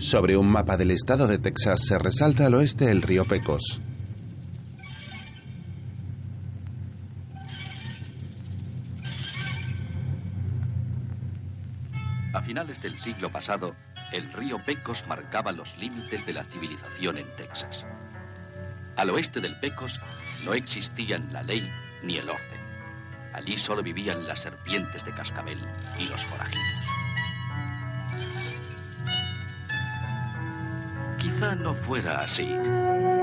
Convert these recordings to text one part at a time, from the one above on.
Sobre un mapa del estado de Texas se resalta al oeste el río Pecos. A finales del siglo pasado, el río Pecos marcaba los límites de la civilización en Texas. Al oeste del Pecos no existían la ley ni el orden. Allí solo vivían las serpientes de cascabel y los forajidos. Quizá no fuera así,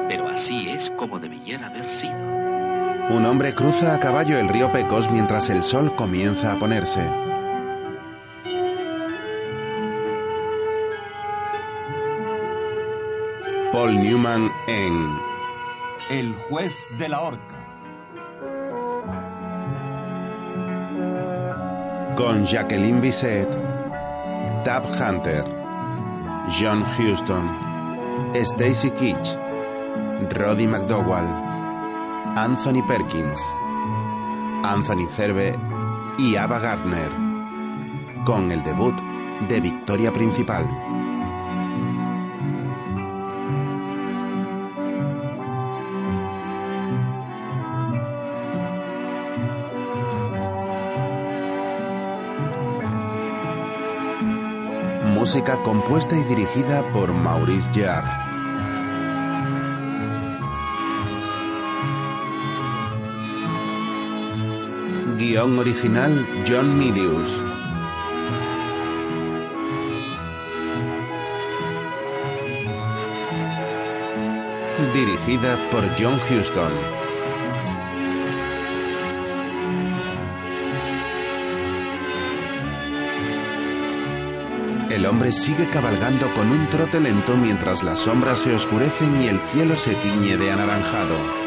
pero así es como debiera haber sido. Un hombre cruza a caballo el río Pecos mientras el sol comienza a ponerse. Paul Newman en El juez de la horca. con Jacqueline Bisset, Tab Hunter, John Huston, Stacy Keach, Roddy McDowell, Anthony Perkins, Anthony Cerve y Ava Gardner, con el debut de Victoria Principal. Música compuesta y dirigida por Maurice Jarre. Guión original John Milius. Dirigida por John Huston. El hombre sigue cabalgando con un trote lento mientras las sombras se oscurecen y el cielo se tiñe de anaranjado.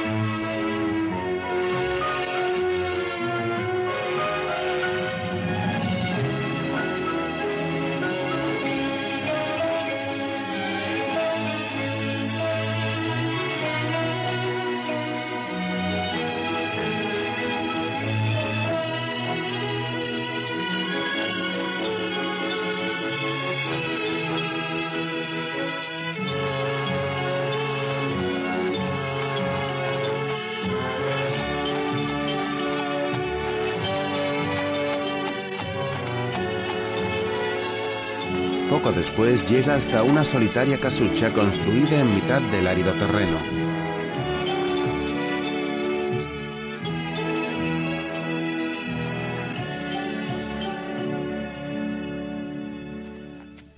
Después llega hasta una solitaria casucha construida en mitad del árido terreno.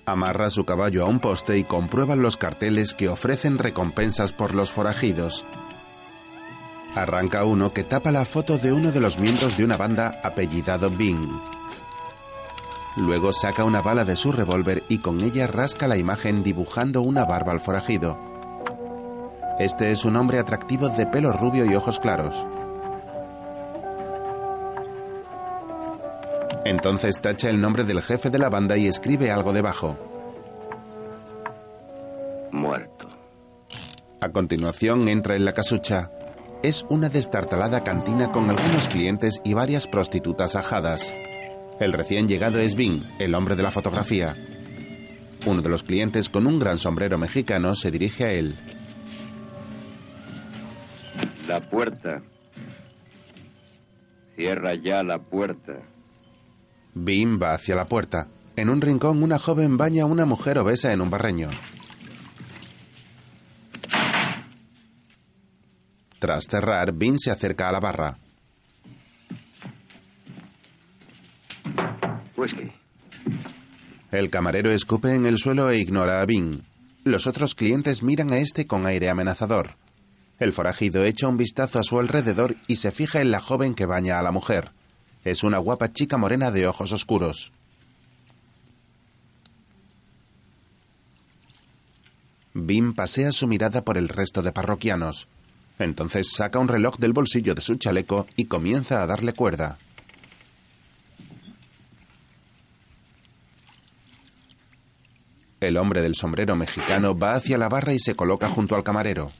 Amarra su caballo a un poste y comprueba los carteles que ofrecen recompensas por los forajidos. Arranca uno que tapa la foto de uno de los miembros de una banda apellidado Bing. Luego saca una bala de su revólver y con ella rasca la imagen dibujando una barba al forajido. Este es un hombre atractivo de pelo rubio y ojos claros. Entonces tacha el nombre del jefe de la banda y escribe algo debajo. Muerto. A continuación entra en la casucha. Es una destartalada cantina con algunos clientes y varias prostitutas ajadas. El recién llegado es Bing, el hombre de la fotografía. Uno de los clientes con un gran sombrero mexicano se dirige a él. La puerta. Cierra ya la puerta. Bing va hacia la puerta. En un rincón una joven baña a una mujer obesa en un barreño. Tras cerrar, Bing se acerca a la barra. El camarero escupe en el suelo e ignora a Bing. Los otros clientes miran a este con aire amenazador. El forajido echa un vistazo a su alrededor y se fija en la joven que baña a la mujer. Es una guapa chica morena de ojos oscuros. Bim pasea su mirada por el resto de parroquianos. Entonces saca un reloj del bolsillo de su chaleco y comienza a darle cuerda. El hombre del sombrero mexicano va hacia la barra y se coloca junto al camarero.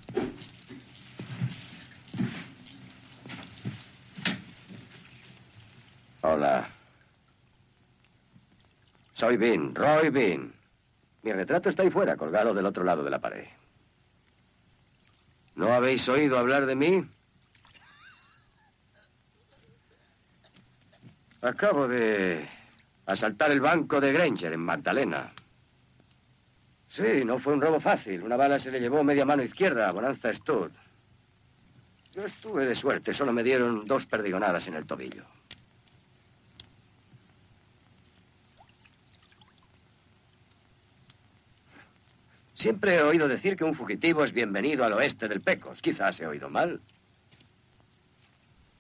Hola. Soy Bean, Roy Bean. Mi retrato está ahí fuera, colgado del otro lado de la pared. ¿No habéis oído hablar de mí? Acabo de asaltar el banco de Granger en Magdalena. Sí, no fue un robo fácil. Una bala se le llevó media mano izquierda a Bonanza Stud. Yo estuve de suerte, solo me dieron dos perdigonadas en el tobillo. Siempre he oído decir que un fugitivo es bienvenido al oeste del Pecos. Quizás he oído mal.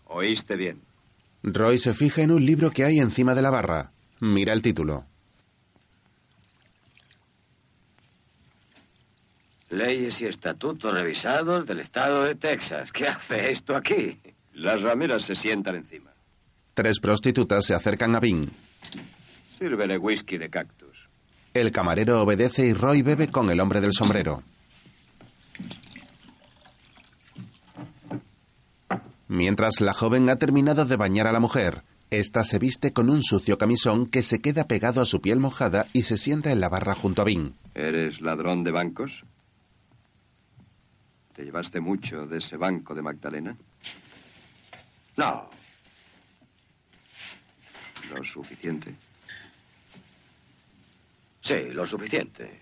Oíste bien. Roy se fija en un libro que hay encima de la barra. Mira el título. Leyes y estatutos revisados del estado de Texas. ¿Qué hace esto aquí? Las rameras se sientan encima. Tres prostitutas se acercan a Bing. Sírvele whisky de cactus. El camarero obedece y Roy bebe con el hombre del sombrero. Mientras la joven ha terminado de bañar a la mujer, esta se viste con un sucio camisón que se queda pegado a su piel mojada y se sienta en la barra junto a Bing. ¿Eres ladrón de bancos? ¿Te llevaste mucho de ese banco de Magdalena? No. Lo suficiente. Sí, lo suficiente.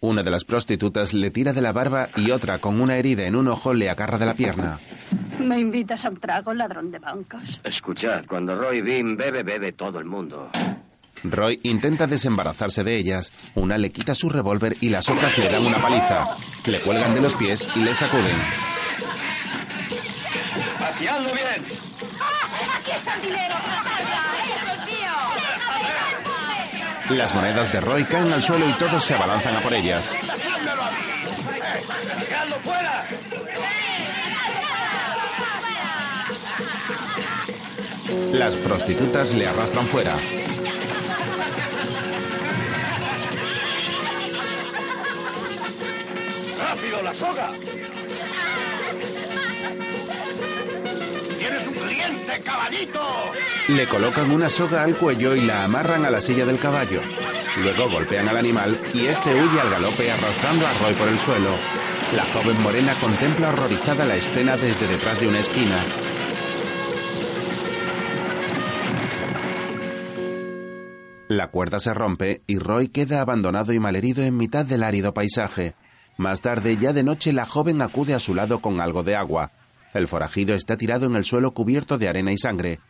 Una de las prostitutas le tira de la barba y otra con una herida en un ojo le agarra de la pierna. ¿Me invitas a un trago, ladrón de bancos? Escuchad, cuando Roy Bean bebe, bebe todo el mundo. Roy intenta desembarazarse de ellas. Una le quita su revólver y las otras le dan una paliza. Le cuelgan de los pies y le sacuden. ¡Haciadlo bien! ¡Aquí está el dinero! ¡Eso es mío! Las monedas de Roy caen al suelo y todos se abalanzan a por ellas. ¡Dejadlo fuera! Las prostitutas le arrastran fuera. ¡Rápido, la soga! ¡Tienes un cliente, caballito! Le colocan una soga al cuello y la amarran a la silla del caballo. Luego golpean al animal y este huye al galope arrastrando a Roy por el suelo. La joven morena contempla horrorizada la escena desde detrás de una esquina. La cuerda se rompe y Roy queda abandonado y malherido en mitad del árido paisaje. Más tarde, ya de noche, la joven acude a su lado con algo de agua. El forajido está tirado en el suelo cubierto de arena y sangre.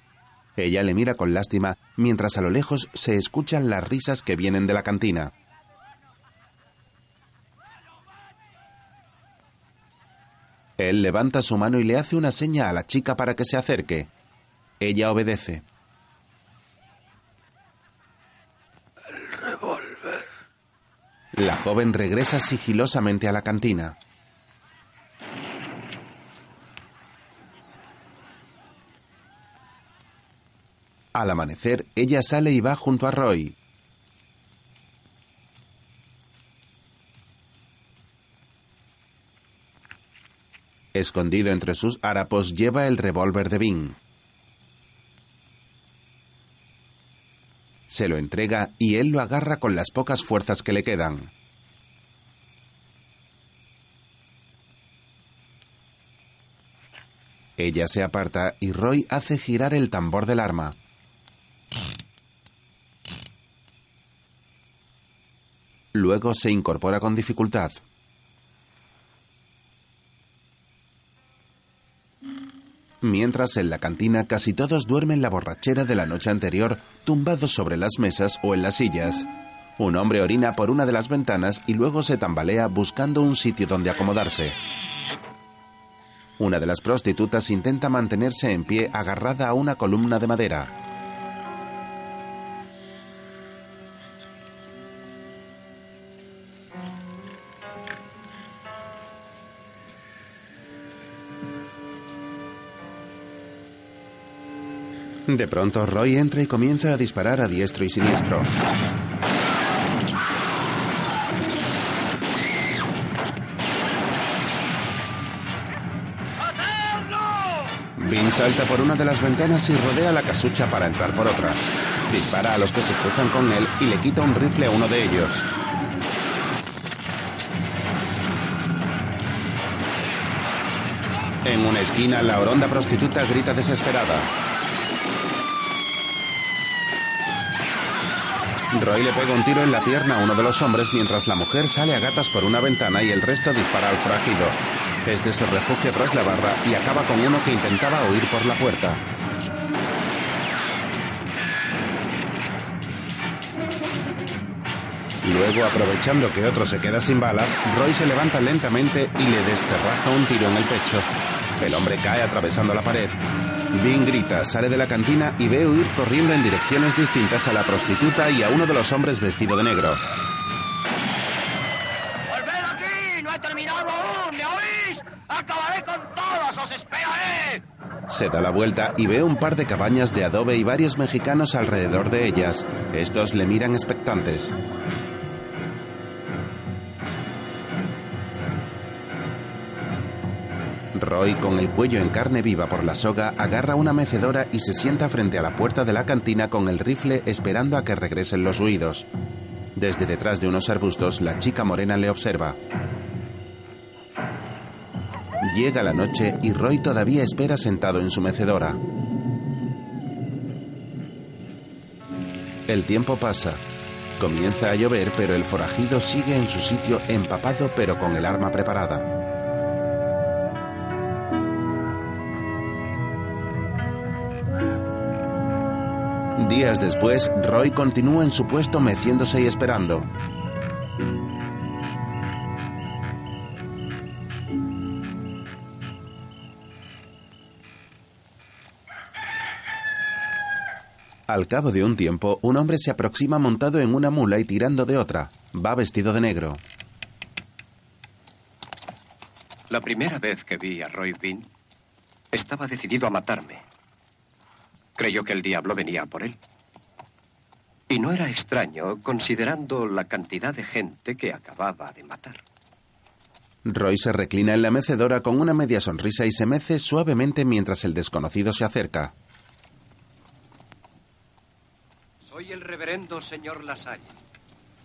Ella le mira con lástima mientras a lo lejos se escuchan las risas que vienen de la cantina. Él levanta su mano y le hace una seña a la chica para que se acerque. Ella obedece. Revólver. La joven regresa sigilosamente a la cantina. Al amanecer, ella sale y va junto a Roy. Escondido entre sus harapos lleva el revólver de Bing. Se lo entrega y él lo agarra con las pocas fuerzas que le quedan. Ella se aparta y Roy hace girar el tambor del arma. Luego se incorpora con dificultad. Mientras en la cantina casi todos duermen la borrachera de la noche anterior, tumbados sobre las mesas o en las sillas. Un hombre orina por una de las ventanas y luego se tambalea buscando un sitio donde acomodarse. Una de las prostitutas intenta mantenerse en pie agarrada a una columna de madera. De pronto, Roy entra y comienza a disparar a diestro y siniestro. Vin salta por una de las ventanas y rodea la casucha para entrar por otra. Dispara a los que se cruzan con él y le quita un rifle a uno de ellos. En una esquina, la oronda prostituta grita desesperada. Roy le pega un tiro en la pierna a uno de los hombres mientras la mujer sale a gatas por una ventana y el resto dispara al forajido. Este se refugia tras la barra y acaba con uno que intentaba huir por la puerta. Luego, aprovechando que otro se queda sin balas, Roy se levanta lentamente y le desterraja un tiro en el pecho. El hombre cae atravesando la pared. Vin grita, sale de la cantina y ve huir corriendo en direcciones distintas a la prostituta y a uno de los hombres vestido de negro. ¡Volved aquí! ¡No he terminado aún! ¿Me oís? ¡Acabaré con todos! ¡Os esperaré! Se da la vuelta y ve un par de cabañas de adobe y varios mexicanos alrededor de ellas. Estos le miran expectantes. Roy, con el cuello en carne viva por la soga, agarra una mecedora y se sienta frente a la puerta de la cantina con el rifle esperando a que regresen los huidos. Desde detrás de unos arbustos, la chica morena le observa. Llega la noche y Roy todavía espera sentado en su mecedora. El tiempo pasa. Comienza a llover, pero el forajido sigue en su sitio empapado pero con el arma preparada. Días después, Roy continúa en su puesto meciéndose y esperando. Al cabo de un tiempo, un hombre se aproxima montado en una mula y tirando de otra. Va vestido de negro. La primera vez que vi a Roy Bean, estaba decidido a matarme. Creyó que el diablo venía por él. Y no era extraño, considerando la cantidad de gente que acababa de matar. Roy se reclina en la mecedora con una media sonrisa y se mece suavemente mientras el desconocido se acerca. Soy el reverendo señor Lasalle.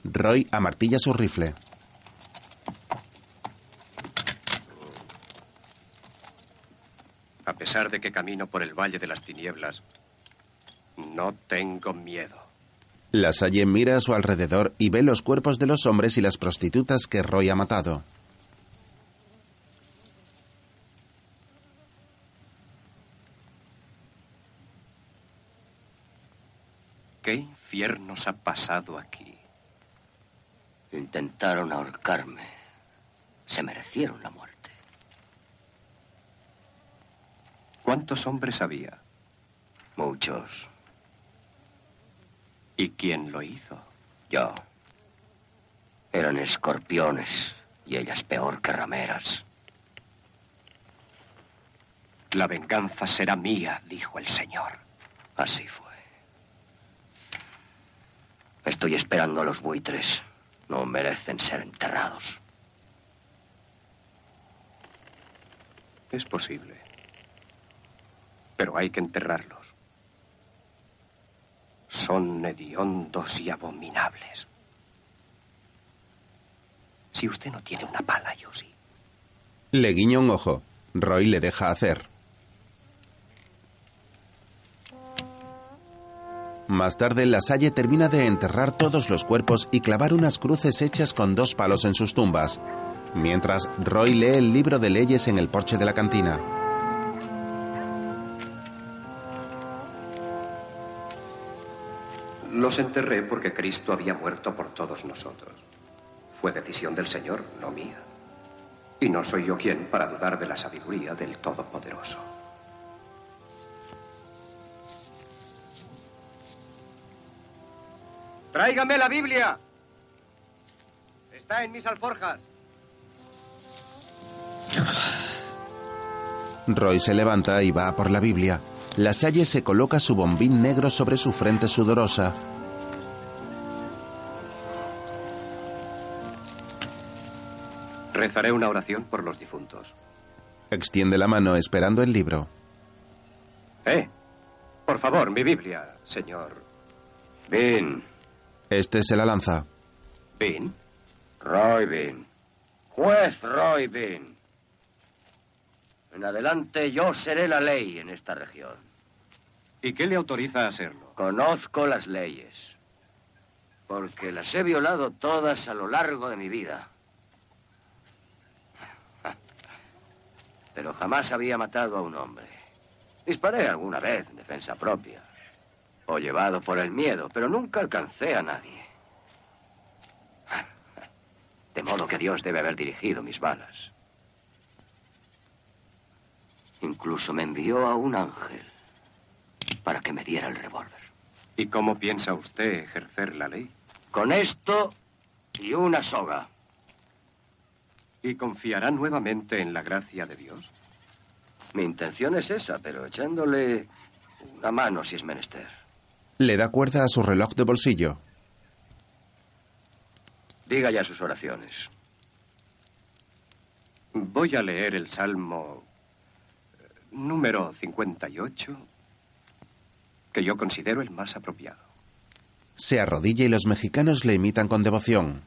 Roy amartilla su rifle. A pesar de que camino por el Valle de las Tinieblas, no tengo miedo. La Salle mira a su alrededor y ve los cuerpos de los hombres y las prostitutas que Roy ha matado. ¿Qué infiernos ha pasado aquí? Intentaron ahorcarme. Se merecieron la muerte. ¿Cuántos hombres había? Muchos. ¿Y quién lo hizo? Yo. Eran escorpiones y ellas peor que rameras. La venganza será mía, dijo el Señor. Así fue. Estoy esperando a los buitres. No merecen ser enterrados. Es posible. Pero hay que enterrarlos. Son hediondos y abominables. Si usted no tiene una pala, yo sí. Le guiña un ojo. Roy le deja hacer. Más tarde, la Salle termina de enterrar todos los cuerpos y clavar unas cruces hechas con dos palos en sus tumbas. Mientras, Roy lee el libro de leyes en el porche de la cantina. Los enterré porque Cristo había muerto por todos nosotros. Fue decisión del Señor, no mía. Y no soy yo quien para dudar de la sabiduría del Todopoderoso. Tráigame la Biblia. Está en mis alforjas. Roy se levanta y va por la Biblia. La Salle se coloca su bombín negro sobre su frente sudorosa. Rezaré una oración por los difuntos. Extiende la mano esperando el libro. Eh, por favor, mi Biblia, señor. Bean. Este se la lanza. ¿Bean? Roy Bean. Juez Roy Bean. En adelante yo seré la ley en esta región. ¿Y qué le autoriza a serlo? Conozco las leyes. Porque las he violado todas a lo largo de mi vida. Pero jamás había matado a un hombre. Disparé alguna vez en defensa propia. O llevado por el miedo, pero nunca alcancé a nadie. De modo que Dios debe haber dirigido mis balas. Incluso me envió a un ángel para que me diera el revólver. ¿Y cómo piensa usted ejercer la ley? Con esto y una soga. ¿Y confiará nuevamente en la gracia de Dios? Mi intención es esa, pero echándole una mano si es menester. Le da cuerda a su reloj de bolsillo. Diga ya sus oraciones. Voy a leer el Salmo número 58, que yo considero el más apropiado. Se arrodilla y los mexicanos le imitan con devoción.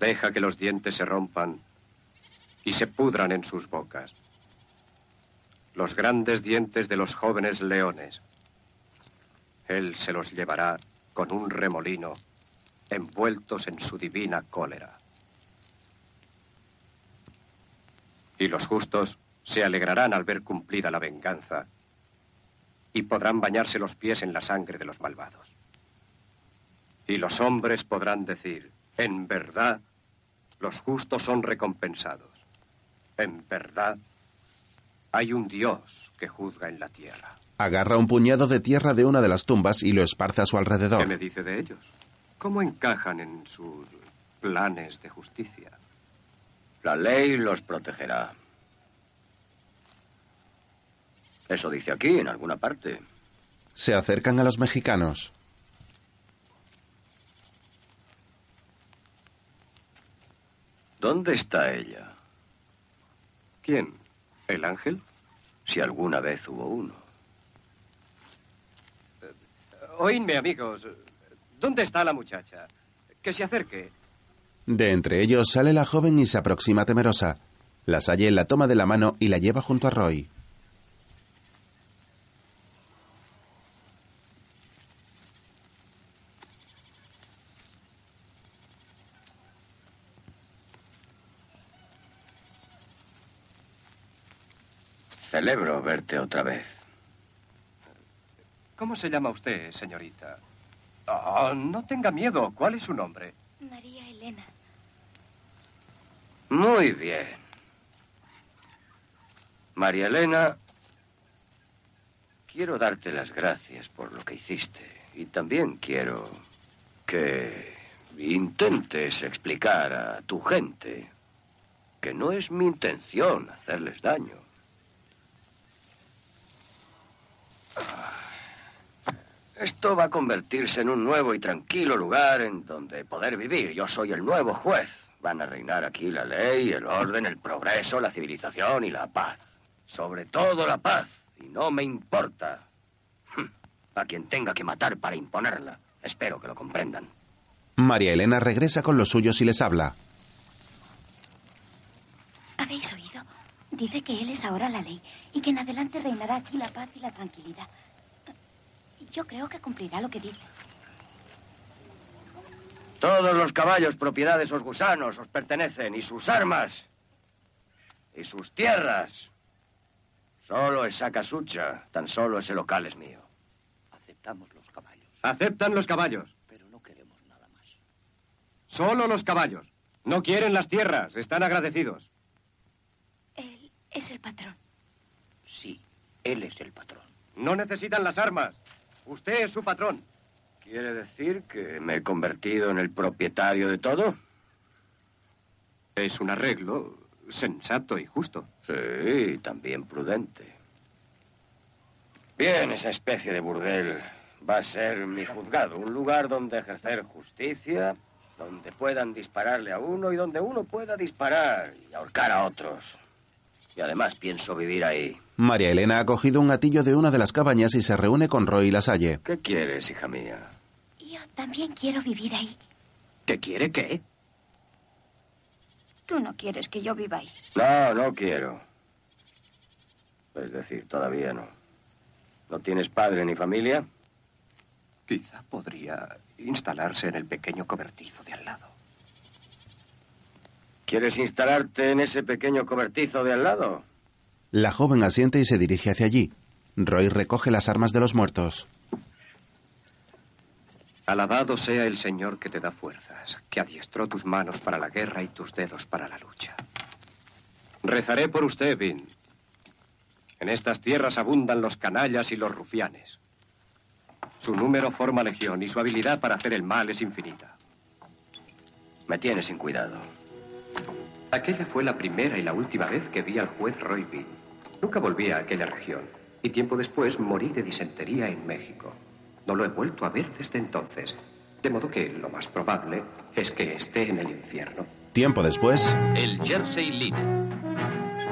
Deja que los dientes se rompan y se pudran en sus bocas. Los grandes dientes de los jóvenes leones. Él se los llevará con un remolino, envueltos en su divina cólera. Y los justos se alegrarán al ver cumplida la venganza y podrán bañarse los pies en la sangre de los malvados. Y los hombres podrán decir, en verdad, los justos son recompensados. En verdad, hay un Dios que juzga en la tierra. Agarra un puñado de tierra de una de las tumbas y lo esparce a su alrededor. ¿Qué me dice de ellos? ¿Cómo encajan en sus planes de justicia? La ley los protegerá. Eso dice aquí, en alguna parte. Se acercan a los mexicanos. ¿Dónde está ella? ¿Quién? ¿El ángel? Si alguna vez hubo uno. Oídme, amigos. ¿Dónde está la muchacha? Que se acerque. De entre ellos sale la joven y se aproxima temerosa. La Salle la toma de la mano y la lleva junto a Roy. Celebro verte otra vez. ¿Cómo se llama usted, señorita? Oh, no tenga miedo. ¿Cuál es su nombre? María Elena. Muy bien. María Elena, quiero darte las gracias por lo que hiciste. Y también quiero que intentes explicar a tu gente que no es mi intención hacerles daño. Esto va a convertirse en un nuevo y tranquilo lugar en donde poder vivir. Yo soy el nuevo juez. Van a reinar aquí la ley, el orden, el progreso, la civilización y la paz. Sobre todo la paz. Y no me importa hm, a quien tenga que matar para imponerla. Espero que lo comprendan. María Elena regresa con los suyos y les habla. ¿Habéis oído? Dice que él es ahora la ley y que en adelante reinará aquí la paz y la tranquilidad. Yo creo que cumplirá lo que dice. Todos los caballos propiedad de esos gusanos os pertenecen y sus armas y sus tierras. Solo esa casucha, tan solo ese local es mío. Aceptamos los caballos, Aceptan los caballos. pero no queremos nada más. Solo los caballos. No quieren las tierras. Están agradecidos. Es el patrón. Sí, él es el patrón. No necesitan las armas. Usted es su patrón. ¿Quiere decir que me he convertido en el propietario de todo? Es un arreglo sensato y justo. Sí, también prudente. Bien, esa especie de burdel va a ser mi juzgado, un lugar donde ejercer justicia, donde puedan dispararle a uno y donde uno pueda disparar y ahorcar a otros. Y además pienso vivir ahí. María Elena ha cogido un gatillo de una de las cabañas y se reúne con Roy y la Salle. ¿Qué quieres, hija mía? Yo también quiero vivir ahí. ¿Qué quiere qué? Tú no quieres que yo viva ahí. No, no quiero. Es decir, todavía no. ¿No tienes padre ni familia? Quizá podría instalarse en el pequeño cobertizo de al lado. ¿Quieres instalarte en ese pequeño cobertizo de al lado? La joven asiente y se dirige hacia allí. Roy recoge las armas de los muertos. Alabado sea el Señor que te da fuerzas, que adiestró tus manos para la guerra y tus dedos para la lucha. Rezaré por usted, Vin. En estas tierras abundan los canallas y los rufianes. Su número forma legión y su habilidad para hacer el mal es infinita. Me tienes sin cuidado. Aquella fue la primera y la última vez que vi al juez Roy Bean. Nunca volví a aquella región y tiempo después morí de disentería en México. No lo he vuelto a ver desde entonces. De modo que lo más probable es que esté en el infierno. Tiempo después, El Jersey Line.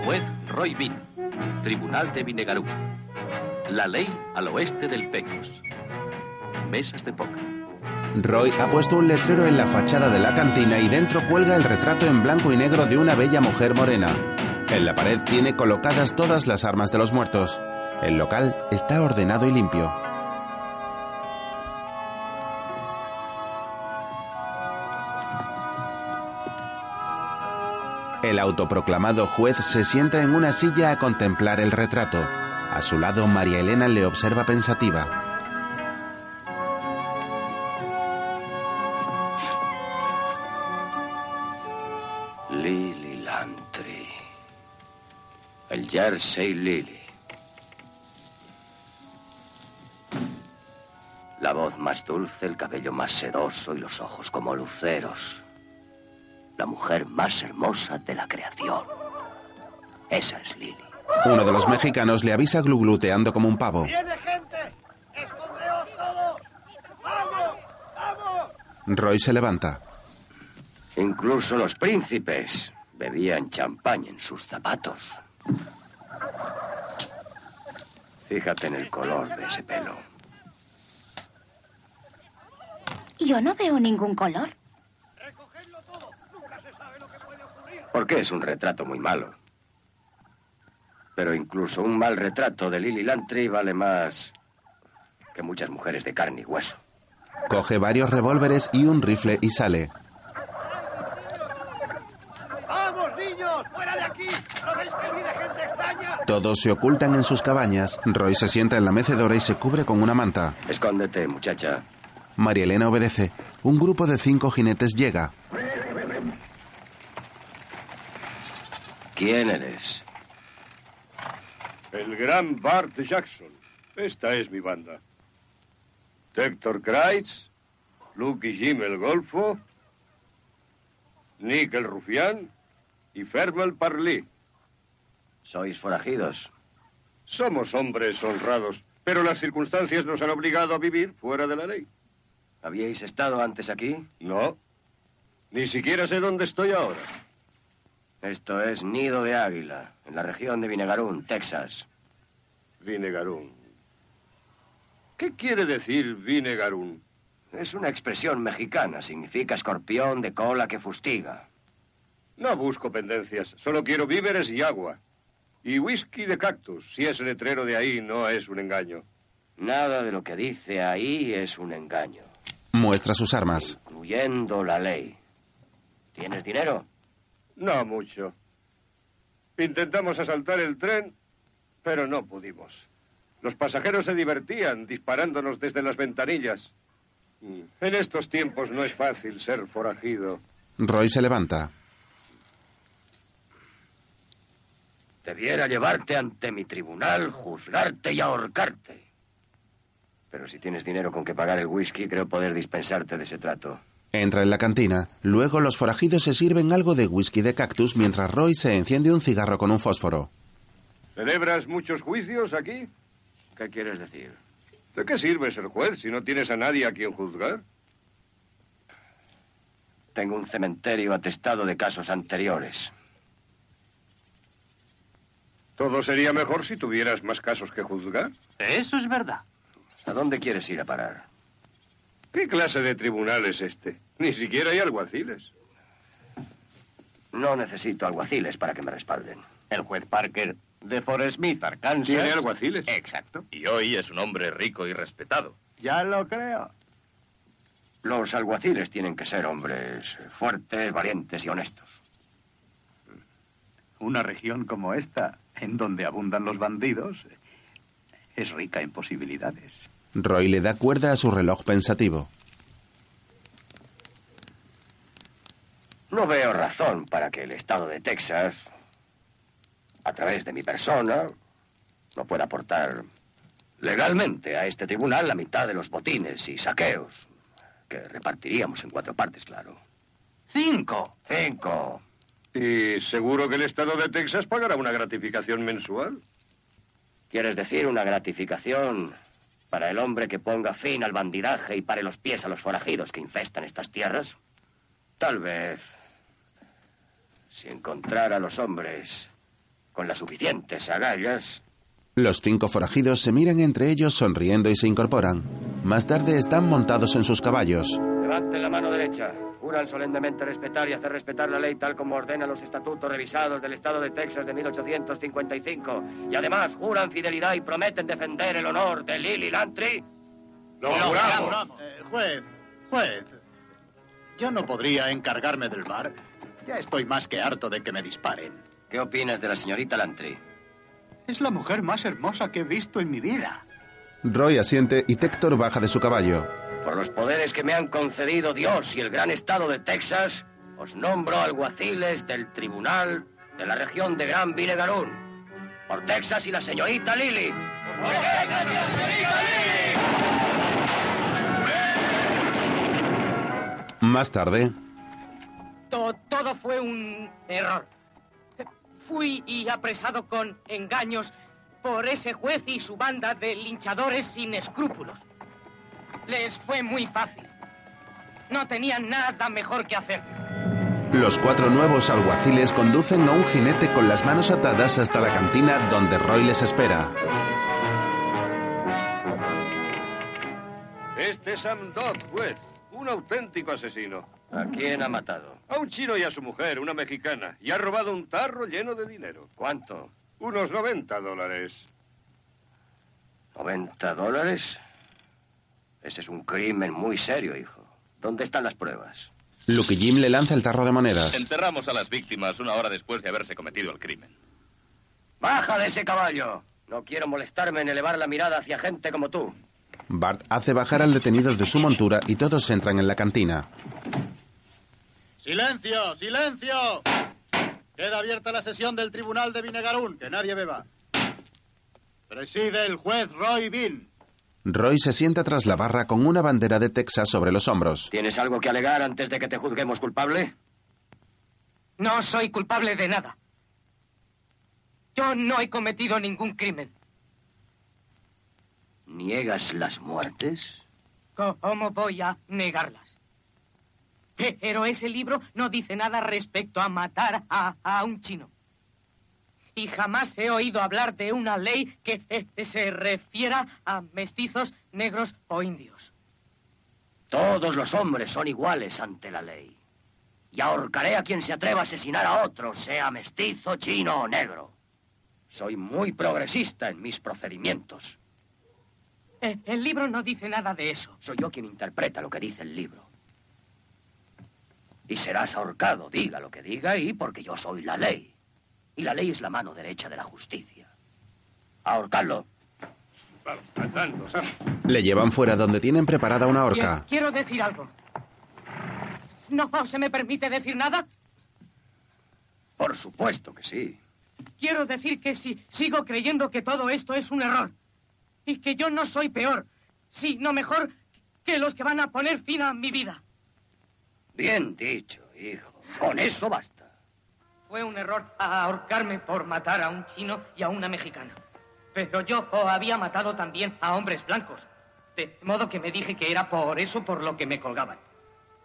Juez Roy Bean. Tribunal de Vinegarú. La ley al oeste del Pecos. Mesas de póker. Roy ha puesto un letrero en la fachada de la cantina y dentro cuelga el retrato en blanco y negro de una bella mujer morena. En la pared tiene colocadas todas las armas de los muertos. El local está ordenado y limpio. El autoproclamado juez se sienta en una silla a contemplar el retrato. A su lado, María Elena le observa pensativa. El Jersey Lily. La voz más dulce, el cabello más sedoso y los ojos como luceros. La mujer más hermosa de la creación. Esa es Lily. Uno de los mexicanos le avisa glugluteando como un pavo. ¡Viene gente! ¡Escondeos todos! ¡Vamos! ¡Vamos! Roy se levanta. Incluso los príncipes bebían champán en sus zapatos. Fíjate en el color de ese pelo. Yo no veo ningún color. ¡Recogedlo todo! Nunca se sabe lo que puede ocurrir. Porque es un retrato muy malo. Pero incluso un mal retrato de Lily Lantry vale más que muchas mujeres de carne y hueso. Coge varios revólveres y un rifle y sale. ¡Vamos, niños! ¡Fuera de aquí! ¿No veis que viene gente extraña? Todos se ocultan en sus cabañas. Roy se sienta en la mecedora y se cubre con una manta. Escóndete, muchacha. María Elena obedece. Un grupo de cinco jinetes llega. ¿Quién eres? El gran Bart Jackson. Esta es mi banda. Hector Kreitz, Luke y Jim el Golfo, Nick el Rufián y Fermel Parley. Sois forajidos. Somos hombres honrados, pero las circunstancias nos han obligado a vivir fuera de la ley. ¿Habíais estado antes aquí? No. Ni siquiera sé dónde estoy ahora. Esto es Nido de Águila, en la región de Vinegarún, Texas. Vinegarún. ¿Qué quiere decir Vinegarún? Es una expresión mexicana. Significa escorpión de cola que fustiga. No busco pendencias, solo quiero víveres y agua. Y whisky de cactus, si ese letrero de ahí no es un engaño. Nada de lo que dice ahí es un engaño, Muestra sus armas. incluyendo la ley. ¿Tienes dinero? No mucho. Intentamos asaltar el tren, pero no pudimos. Los pasajeros se divertían disparándonos desde las ventanillas. En estos tiempos no es fácil ser forajido. Roy se levanta. Debiera llevarte ante mi tribunal, juzgarte y ahorcarte. Pero si tienes dinero con que pagar el whisky, creo poder dispensarte de ese trato. Entra en la cantina. Luego los forajidos se sirven algo de whisky de cactus mientras Roy se enciende un cigarro con un fósforo. ¿Celebras muchos juicios aquí? ¿Qué quieres decir? ¿De qué sirve ser juez si no tienes a nadie a quien juzgar? Tengo un cementerio atestado de casos anteriores. Todo sería mejor si tuvieras más casos que juzgar. Eso es verdad. ¿A dónde quieres ir a parar? ¿Qué clase de tribunal es este? Ni siquiera hay alguaciles. No necesito alguaciles para que me respalden. El juez Parker De Forest Smith, Arkansas. ¿Tiene alguaciles? Exacto. Y hoy es un hombre rico y respetado. Ya lo creo. Los alguaciles tienen que ser hombres fuertes, valientes y honestos. Una región como esta, en donde abundan los bandidos, es rica en posibilidades. Roy le da cuerda a su reloj pensativo. No veo razón para que el Estado de Texas, a través de mi persona, no pueda aportar legalmente a este tribunal la mitad de los botines y saqueos que repartiríamos en cuatro partes, claro. Cinco. Cinco. ¿Y seguro que el Estado de Texas pagará una gratificación mensual? ¿Quieres decir una gratificación para el hombre que ponga fin al bandidaje y pare los pies a los forajidos que infestan estas tierras? Tal vez, si encontrara a los hombres con las suficientes agallas, Los cinco forajidos se miran entre ellos sonriendo y se incorporan. Más tarde están montados en sus caballos. Levanten la mano derecha. Juran solemnemente respetar y hacer respetar la ley tal como ordenan los estatutos revisados del Estado de Texas de 1855. Y además juran fidelidad y prometen defender el honor de Lily Lantry. ¡Lo juramos! Eh, juez, juez. Yo no podría encargarme del bar. Ya estoy más que harto de que me disparen. ¿Qué opinas de la señorita Lantry? Es la mujer más hermosa que he visto en mi vida. Roy asiente y Tector baja de su caballo. Por los poderes que me han concedido Dios y el gran estado de Texas, os nombro alguaciles del tribunal de la región de Gran Vinegarún. Por Texas y la señorita Lily. Más tarde, To- todo fue un error. Fui y apresado con engaños por ese juez y su banda de linchadores sin escrúpulos. Les fue muy fácil. No tenían nada mejor que hacer. los cuatro nuevos alguaciles conducen a un jinete con las manos atadas hasta la cantina donde Roy les espera. Este es Sam Dodd, juez. Un auténtico asesino. ¿A quién ha matado? A un chino y a su mujer, una mexicana. Y ha robado un tarro lleno de dinero. ¿Cuánto? Unos 90 dólares. ¿90 dólares? Ese es un crimen muy serio, hijo. ¿Dónde están las pruebas? Luke Jim le lanza el tarro de monedas. Enterramos a las víctimas una hora después de haberse cometido el crimen. ¡Baja de ese caballo! No quiero molestarme en elevar la mirada hacia gente como tú. Bart hace bajar al detenido de su montura y todos entran en la cantina. ¡Silencio! ¡Silencio! Queda abierta la sesión del Tribunal de Vinegarún. Que nadie beba. Preside el juez Roy Bean. Roy se sienta tras la barra con una bandera de Texas sobre los hombros. ¿Tienes algo que alegar antes de que te juzguemos culpable? No soy culpable de nada. Yo no he cometido ningún crimen. ¿Niegas las muertes? ¿Cómo voy a negarlas? Pero ese libro no dice nada respecto a matar a, a un chino. Y jamás he oído hablar de una ley que eh, se refiera a mestizos, negros o indios. Todos los hombres son iguales ante la ley. Y ahorcaré a quien se atreva a asesinar a otro, sea mestizo, chino o negro. Soy muy progresista en mis procedimientos. Eh, el libro no dice nada de eso. Soy yo quien interpreta lo que dice el libro. Y serás ahorcado, diga lo que diga, y porque yo soy la ley. Y la ley es la mano derecha de la justicia. Ahorcarlo. Le llevan fuera donde tienen preparada una horca. Qui- Quiero decir algo. ¿No se me permite decir nada? Por supuesto que sí. Quiero decir que si sigo creyendo que todo esto es un error y que yo no soy peor, sino mejor que los que van a poner fin a mi vida. Bien dicho, hijo. Con eso basta. Fue un error ahorcarme por matar a un chino y a una mexicana. Pero yo había matado también a hombres blancos. De modo que me dije que era por eso por lo que me colgaban.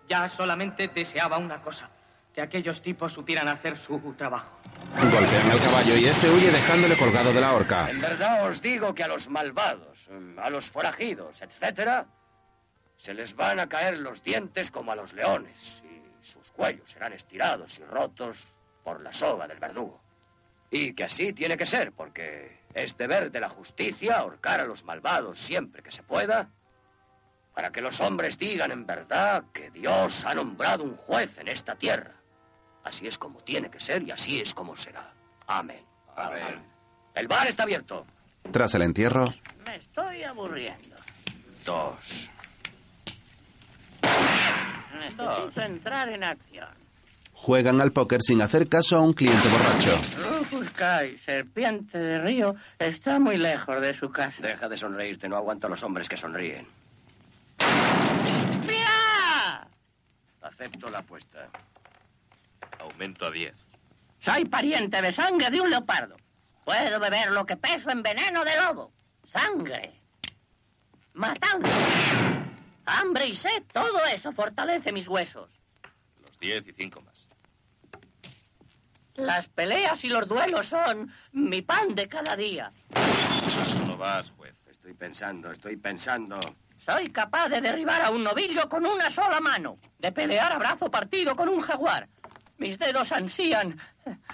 Ya solamente deseaba una cosa, que aquellos tipos supieran hacer su trabajo. Golpean al caballo y este huye dejándole colgado de la horca. En verdad os digo que a los malvados, a los forajidos, etcétera, se les van a caer los dientes como a los leones y sus cuellos serán estirados y rotos por la soga del verdugo. Y que así tiene que ser, porque es deber de la justicia ahorcar a los malvados siempre que se pueda, para que los hombres digan en verdad que Dios ha nombrado un juez en esta tierra. Así es como tiene que ser y así es como será. Amén. Amén. El bar está abierto. Tras el entierro, Me estoy aburriendo. Dos. Necesito entrar en acción. Juegan al póker sin hacer caso a un cliente borracho. Rufus Kai, serpiente de río, está muy lejos de su casa. Deja de sonreírte, no aguanto a los hombres que sonríen. ¡Mira! Acepto la apuesta. Aumento a 10. Soy pariente de sangre de un leopardo. Puedo beber lo que peso en veneno de lobo. Sangre. Matanza. Hambre y sed, todo eso fortalece mis huesos. Los 10 y 5 más. Las peleas y los duelos son mi pan de cada día. No vas, juez. Estoy pensando, estoy pensando. Soy capaz de derribar a un novillo con una sola mano, de pelear a brazo partido con un jaguar. Mis dedos ansían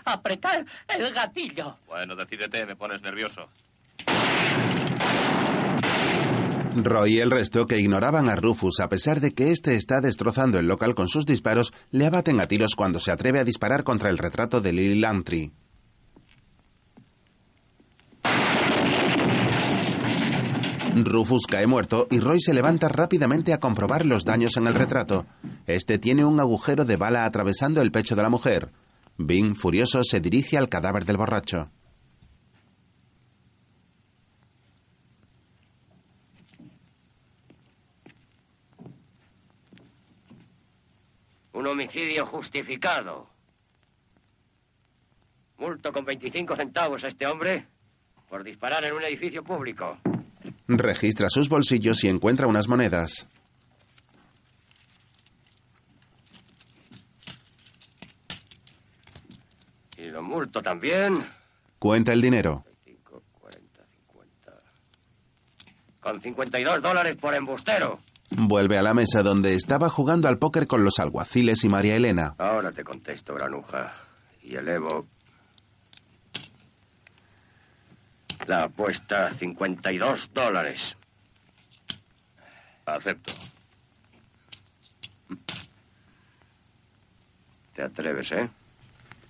apretar el gatillo. Bueno, decídete, me pones nervioso. Roy y el resto, que ignoraban a Rufus a pesar de que éste está destrozando el local con sus disparos, le abaten a tiros cuando se atreve a disparar contra el retrato de Lily Langtry. Rufus cae muerto y Roy se levanta rápidamente a comprobar los daños en el retrato. Este tiene un agujero de bala atravesando el pecho de la mujer. Bing, furioso, se dirige al cadáver del borracho. Un homicidio justificado. Multo con 25 centavos a este hombre por disparar en un edificio público. Registra sus bolsillos y encuentra unas monedas. Y lo multo también Cuenta el dinero. con 52 dólares por embustero. Vuelve a la mesa donde estaba jugando al póker con los alguaciles y María Elena. Ahora te contesto, granuja. Y elevo la apuesta a 52 dólares. Acepto. Te atreves, ¿eh?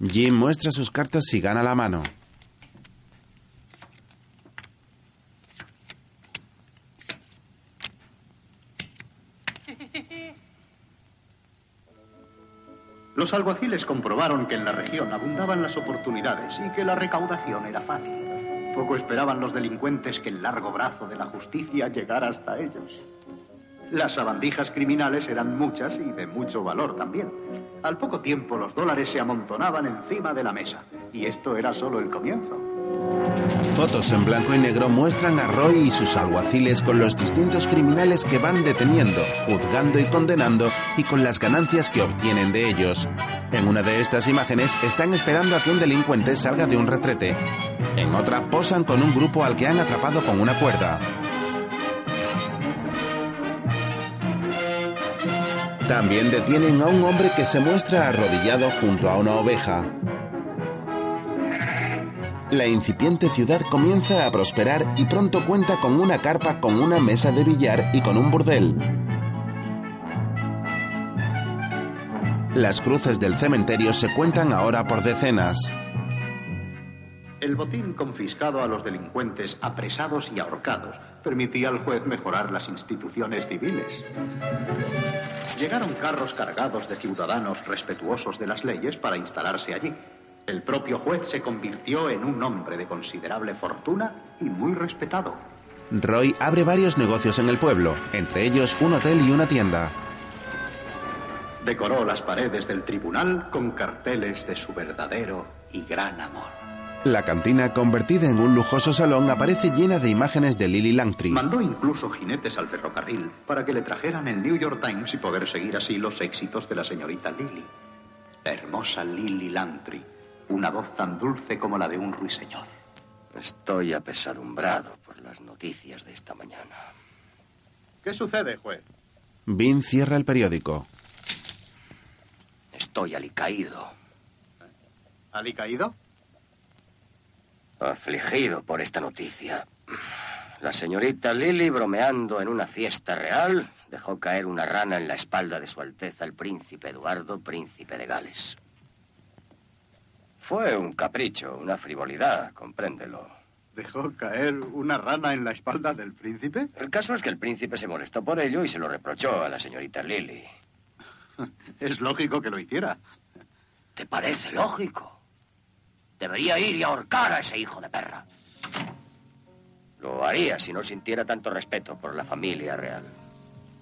Jim muestra sus cartas y gana la mano. Los alguaciles comprobaron que en la región abundaban las oportunidades y que la recaudación era fácil. Poco esperaban los delincuentes que el largo brazo de la justicia llegara hasta ellos. Las sabandijas criminales eran muchas y de mucho valor también. Al poco tiempo los dólares se amontonaban encima de la mesa. Y esto era solo el comienzo. Fotos en blanco y negro muestran a Roy y sus alguaciles con los distintos criminales que van deteniendo, juzgando y condenando y con las ganancias que obtienen de ellos. En una de estas imágenes están esperando a que un delincuente salga de un retrete. En otra posan con un grupo al que han atrapado con una cuerda. También detienen a un hombre que se muestra arrodillado junto a una oveja. La incipiente ciudad comienza a prosperar y pronto cuenta con una carpa con una mesa de billar y con un burdel. Las cruces del cementerio se cuentan ahora por decenas. El botín confiscado a los delincuentes apresados y ahorcados permitía al juez mejorar las instituciones civiles. Llegaron carros cargados de ciudadanos respetuosos de las leyes para instalarse allí. El propio juez se convirtió en un hombre de considerable fortuna y muy respetado. Roy abre varios negocios en el pueblo, entre ellos un hotel y una tienda. Decoró las paredes del tribunal con carteles de su verdadero y gran amor. La cantina, convertida en un lujoso salón, aparece llena de imágenes de Lily Langtry. Mandó incluso jinetes al ferrocarril para que le trajeran el New York Times y poder seguir así los éxitos de la señorita Lily. La hermosa Lily Langtry, una voz tan dulce como la de un ruiseñor. Estoy apesadumbrado por las noticias de esta mañana. ¿Qué sucede, juez? Vin cierra el periódico. Estoy alicaído. ¿Alicaído? Afligido por esta noticia. La señorita Lily, bromeando en una fiesta real, dejó caer una rana en la espalda de Su Alteza el príncipe Eduardo, príncipe de Gales. Fue un capricho, una frivolidad, compréndelo. ¿Dejó caer una rana en la espalda del príncipe? El caso es que el príncipe se molestó por ello y se lo reprochó a la señorita Lily. Es lógico que lo hiciera. ¿Te parece lógico? Debería ir y ahorcar a ese hijo de perra. Lo haría si no sintiera tanto respeto por la familia real.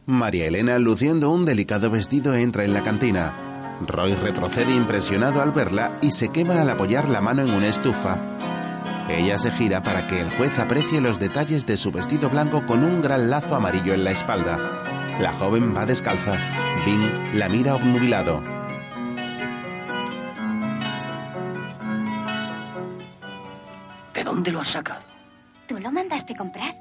María Elena, luciendo un delicado vestido, entra en la cantina. Roy retrocede impresionado al verla y se quema al apoyar la mano en una estufa. Ella se gira para que el juez aprecie los detalles de su vestido blanco con un gran lazo amarillo en la espalda. La joven va descalza. Bing la mira obnubilado. ¿De dónde lo has sacado? ¿Tú lo mandaste comprar?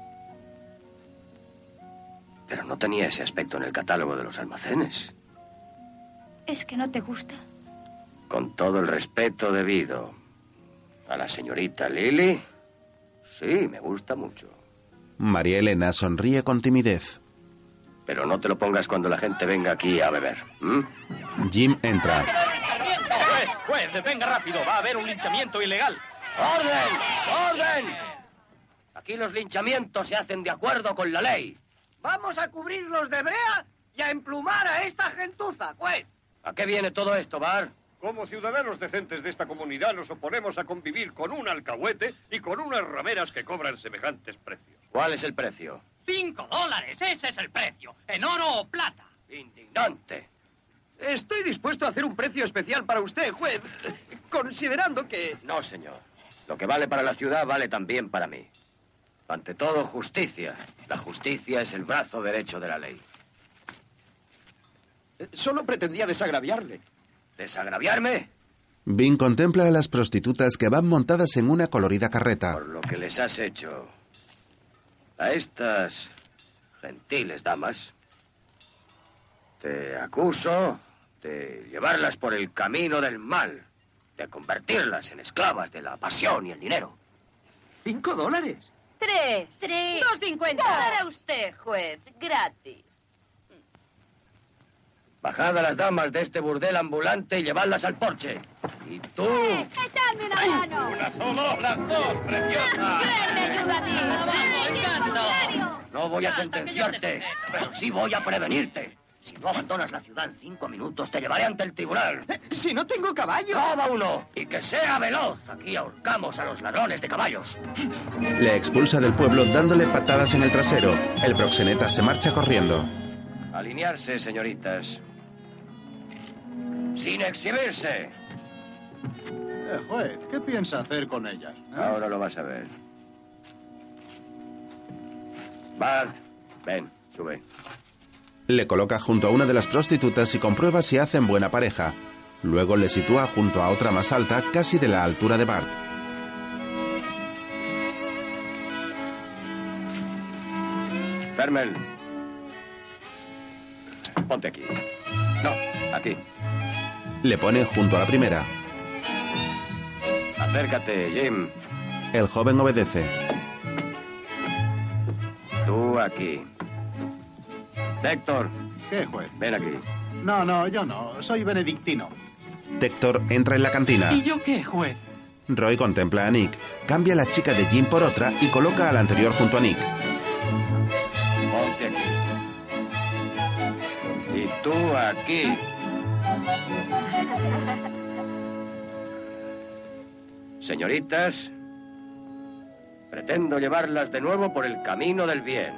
Pero no tenía ese aspecto en el catálogo de los almacenes. ¿Es que no te gusta? Con todo el respeto debido a la señorita Lily, sí, me gusta mucho. María Elena sonríe con timidez. Pero no te lo pongas cuando la gente venga aquí a beber. Jim entra. Juez, juez, detenga rápido. Va a haber un linchamiento ilegal. ¡Orden! ¡Orden! Aquí los linchamientos se hacen de acuerdo con la ley. Vamos a cubrirlos de brea y a emplumar a esta gentuza, juez. ¿A qué viene todo esto, Bar? Como ciudadanos decentes de esta comunidad nos oponemos a convivir con un alcahuete y con unas rameras que cobran semejantes precios. ¿Cuál es el precio? Cinco dólares, ese es el precio. En oro o plata. Indignante. Estoy dispuesto a hacer un precio especial para usted, juez, considerando que... No, señor. Lo que vale para la ciudad vale también para mí. Ante todo, justicia. La justicia es el brazo derecho de la ley. Solo pretendía desagraviarle. ¿Desagraviarme? Bing contempla a las prostitutas que van montadas en una colorida carreta. Por lo que les has hecho a estas gentiles damas, te acuso de llevarlas por el camino del mal, de convertirlas en esclavas de la pasión y el dinero. ¿Cinco dólares? Tres. Tres. Dos cincuenta. Para usted, juez. Gratis. Bajad a las damas de este burdel ambulante y llevadlas al porche. Y tú... ¡Echadme una mano! Una solo, las dos, preciosa. ¿Quién me ayuda a ti? No voy a sentenciarte, pero sí voy a prevenirte. Si no abandonas la ciudad en cinco minutos, te llevaré ante el tribunal. Si no tengo caballo. ¡Roba uno! Y que sea veloz. Aquí ahorcamos a los ladrones de caballos. Le expulsa del pueblo dándole patadas en el trasero. El proxeneta se marcha corriendo. Alinearse, señoritas. Sin exhibirse. Eh, juez, ¿qué piensa hacer con ellas? Ahora lo vas a ver. Bart, ven, sube. Le coloca junto a una de las prostitutas y comprueba si hacen buena pareja. Luego le sitúa junto a otra más alta, casi de la altura de Bart. Fermel. Ponte aquí. No, aquí. Le pone junto a la primera. Acércate, Jim. El joven obedece. Tú aquí. Héctor, ¿Qué, juez? ven aquí. No, no, yo no. Soy benedictino. Tector entra en la cantina. ¿Y yo qué, juez? Roy contempla a Nick, cambia la chica de Jim por otra y coloca a la anterior junto a Nick. Ponte aquí. Y tú aquí. Señoritas, pretendo llevarlas de nuevo por el camino del bien.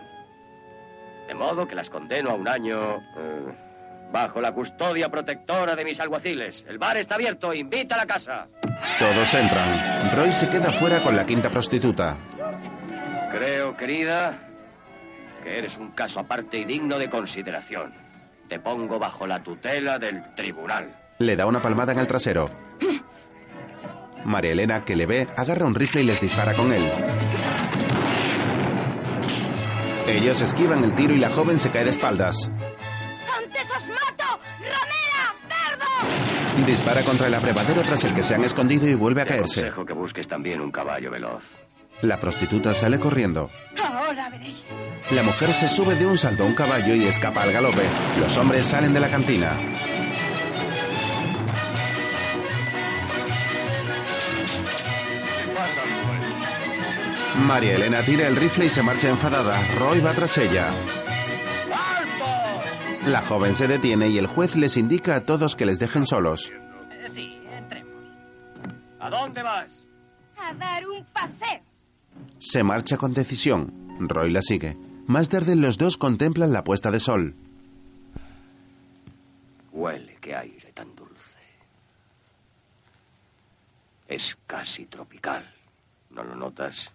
De modo que las condeno a un año eh, bajo la custodia protectora de mis alguaciles. El bar está abierto, invita a la casa. Todos entran. Roy se queda fuera con la quinta prostituta. Creo, querida, que eres un caso aparte y digno de consideración. Te pongo bajo la tutela del tribunal. Le da una palmada en el trasero. María Elena, que le ve, agarra un rifle y les dispara con él. Ellos esquivan el tiro y la joven se cae de espaldas. ¡Antes os mato! ¡Ramera! ¡Cerdo! Dispara contra el abrevadero tras el que se han escondido y vuelve a Te caerse. aconsejo que busques también un caballo veloz. La prostituta sale corriendo. Ahora veréis. La mujer se sube de un salto a un caballo y escapa al galope. Los hombres salen de la cantina. María Elena tira el rifle y se marcha enfadada. Roy va tras ella. La joven se detiene y el juez les indica a todos que les dejen solos. Sí, entremos. ¿A dónde vas? A dar un paseo. Se marcha con decisión. Roy la sigue. Más tarde los dos contemplan la puesta de sol. Huele, qué aire tan dulce. Es casi tropical. ¿No lo notas?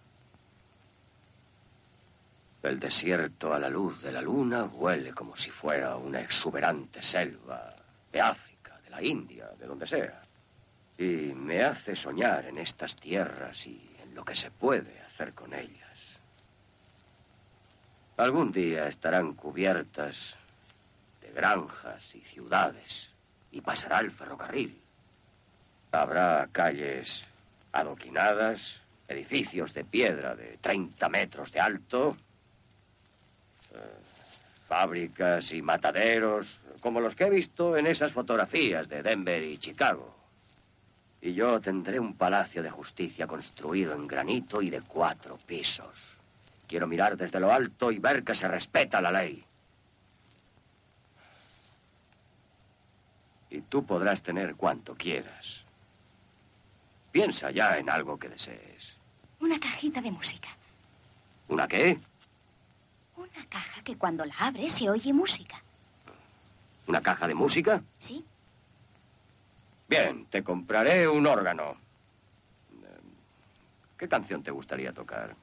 El desierto a la luz de la luna huele como si fuera una exuberante selva de África, de la India, de donde sea. Y me hace soñar en estas tierras y en lo que se puede con ellas. Algún día estarán cubiertas de granjas y ciudades y pasará el ferrocarril. Habrá calles adoquinadas, edificios de piedra de 30 metros de alto, eh, fábricas y mataderos, como los que he visto en esas fotografías de Denver y Chicago. Y yo tendré un palacio de justicia construido en granito y de cuatro pisos. Quiero mirar desde lo alto y ver que se respeta la ley. Y tú podrás tener cuanto quieras. Piensa ya en algo que desees. Una cajita de música. ¿Una qué? Una caja que cuando la abres se oye música. ¿Una caja de música? ¿Sí? Bien, te compraré un órgano. Eh, ¿Qué canción te gustaría tocar?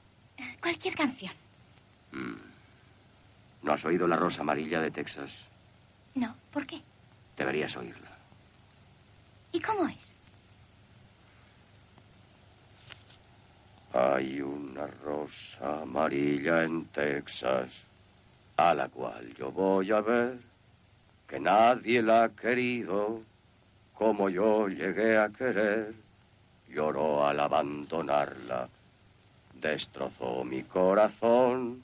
Cualquier canción. Mm. ¿No has oído La Rosa Amarilla de Texas? No, ¿por qué? Deberías oírla. ¿Y cómo es? Hay una rosa amarilla en Texas, a la cual yo voy a ver, que nadie la ha querido como yo llegué a querer. Lloró al abandonarla, destrozó mi corazón.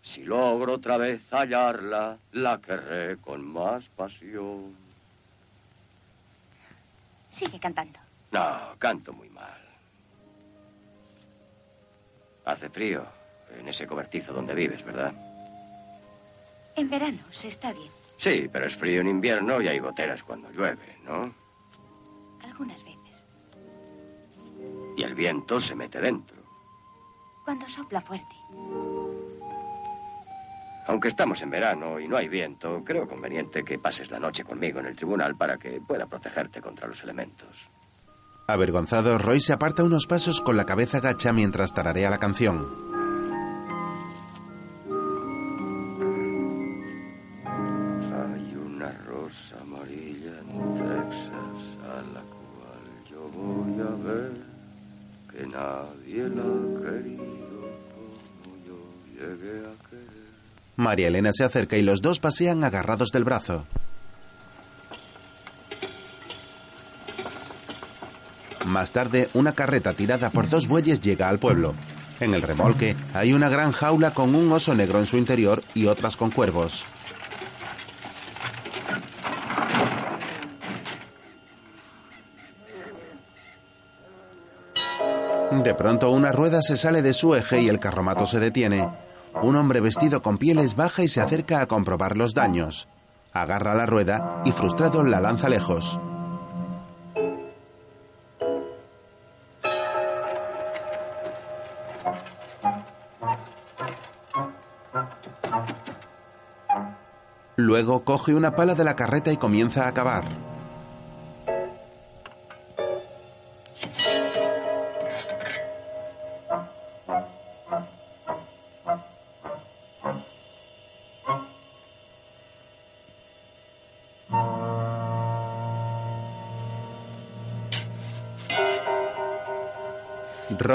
Si logro otra vez hallarla, la querré con más pasión. Sigue cantando. No, canto muy mal. Hace frío en ese cobertizo donde vives, ¿verdad? En verano se está bien. Sí, pero es frío en invierno y hay goteras cuando llueve, ¿no? Algunas veces. Y el viento se mete dentro. Cuando sopla fuerte. Aunque estamos en verano y no hay viento, creo conveniente que pases la noche conmigo en el tribunal para que pueda protegerte contra los elementos. Avergonzado, Roy se aparta unos pasos con la cabeza gacha mientras tararea la canción. María Elena se acerca y los dos pasean agarrados del brazo. Más tarde, una carreta tirada por dos bueyes llega al pueblo. En el remolque hay una gran jaula con un oso negro en su interior y otras con cuervos. De pronto una rueda se sale de su eje y el carromato se detiene. Un hombre vestido con pieles baja y se acerca a comprobar los daños. Agarra la rueda y frustrado la lanza lejos. Luego coge una pala de la carreta y comienza a cavar.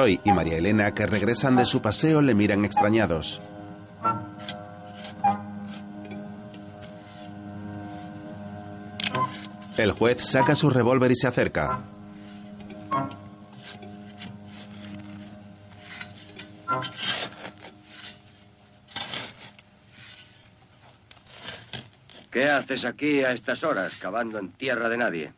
Roy y María Elena, que regresan de su paseo, le miran extrañados. El juez saca su revólver y se acerca. ¿Qué haces aquí a estas horas, cavando en tierra de nadie?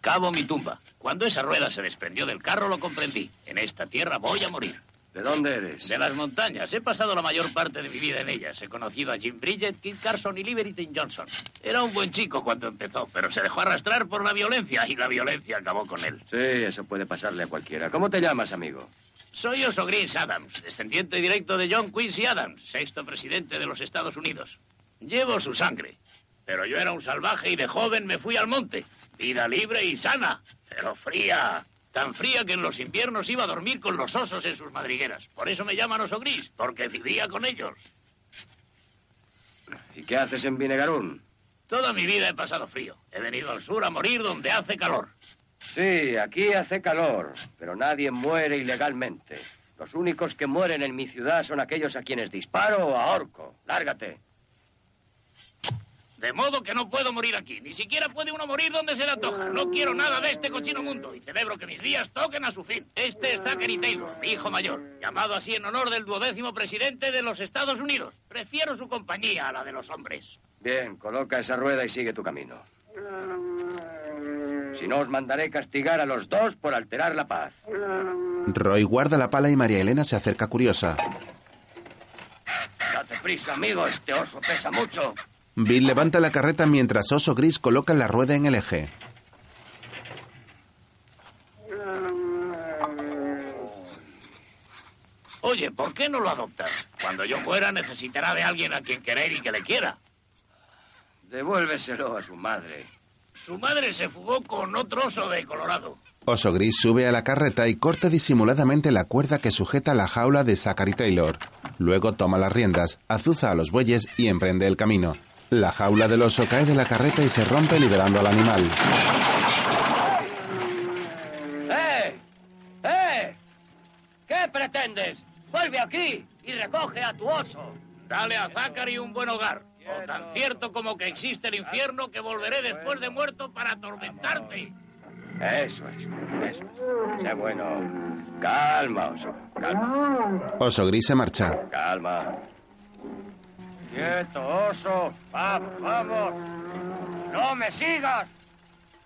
Cavo mi tumba. Cuando esa rueda se desprendió del carro lo comprendí. En esta tierra voy a morir. ¿De dónde eres? De las montañas. He pasado la mayor parte de mi vida en ellas. He conocido a Jim Bridget, Kit Carson y Liberty Johnson. Era un buen chico cuando empezó, pero se dejó arrastrar por la violencia y la violencia acabó con él. Sí, eso puede pasarle a cualquiera. ¿Cómo te llamas, amigo? Soy Oso Gris Adams, descendiente directo de John Quincy Adams, sexto presidente de los Estados Unidos. Llevo su sangre, pero yo era un salvaje y de joven me fui al monte. Vida libre y sana, pero fría. Tan fría que en los inviernos iba a dormir con los osos en sus madrigueras. Por eso me llaman oso gris, porque vivía con ellos. ¿Y qué haces en Vinegarún? Toda mi vida he pasado frío. He venido al sur a morir donde hace calor. Sí, aquí hace calor, pero nadie muere ilegalmente. Los únicos que mueren en mi ciudad son aquellos a quienes disparo o ahorco. Lárgate. De modo que no puedo morir aquí. Ni siquiera puede uno morir donde se le antoja. No quiero nada de este cochino mundo y celebro que mis días toquen a su fin. Este es Zachary Taylor, mi hijo mayor, llamado así en honor del duodécimo presidente de los Estados Unidos. Prefiero su compañía a la de los hombres. Bien, coloca esa rueda y sigue tu camino. Si no, os mandaré castigar a los dos por alterar la paz. Roy guarda la pala y María Elena se acerca curiosa. Date prisa, amigo. Este oso pesa mucho. Bill levanta la carreta mientras Oso Gris coloca la rueda en el eje. Oye, ¿por qué no lo adoptas? Cuando yo muera necesitará de alguien a quien querer y que le quiera. Devuélveselo a su madre. Su madre se fugó con otro oso de Colorado. Oso Gris sube a la carreta y corta disimuladamente la cuerda que sujeta la jaula de Zachary Taylor. Luego toma las riendas, azuza a los bueyes y emprende el camino. La jaula del oso cae de la carreta y se rompe liberando al animal. ¡Eh! ¡Eh! ¿Qué pretendes? Vuelve aquí y recoge a tu oso. Dale a Zachary un buen hogar. O tan cierto como que existe el infierno que volveré después de muerto para atormentarte. Eso es, eso es. Sé bueno. Calma, oso. Calma. Oso Gris se marcha. Calma. Quieto, oso. Vamos, vamos. No me sigas.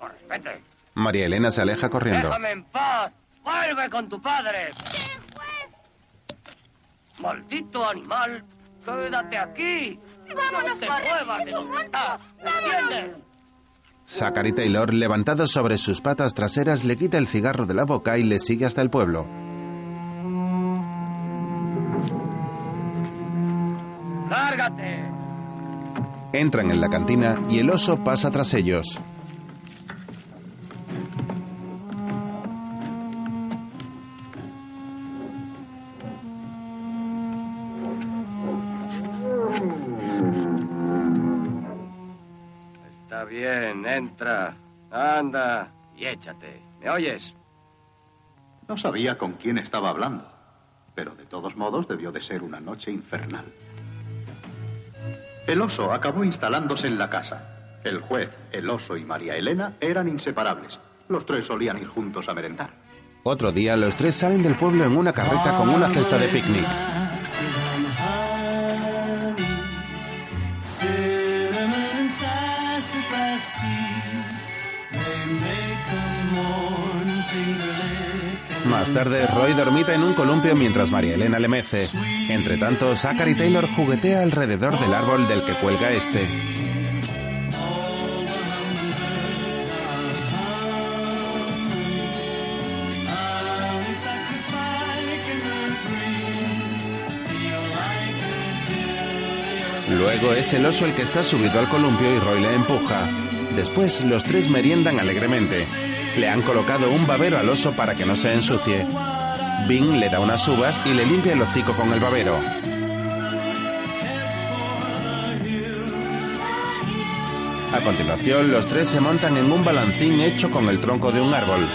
Respeto. María Elena se aleja corriendo. Déjame en paz. Vuelve con tu padre. Maldito animal. Quédate aquí. Vámonos, no te corre. muevas Taylor, levantado sobre sus patas traseras, le quita el cigarro de la boca y le sigue hasta el pueblo. Entran en la cantina y el oso pasa tras ellos. Está bien, entra. Anda y échate. ¿Me oyes? No sabía con quién estaba hablando, pero de todos modos debió de ser una noche infernal. El oso acabó instalándose en la casa. El juez, el oso y María Elena eran inseparables. Los tres solían ir juntos a merendar. Otro día, los tres salen del pueblo en una carreta con una cesta de picnic. Más tarde, Roy dormita en un columpio mientras María Elena le mece. Entre tanto, Zachary Taylor juguetea alrededor del árbol del que cuelga este. Luego es el oso el que está subido al columpio y Roy le empuja. Después los tres meriendan alegremente. Le han colocado un babero al oso para que no se ensucie. Bing le da unas uvas y le limpia el hocico con el babero. A continuación, los tres se montan en un balancín hecho con el tronco de un árbol.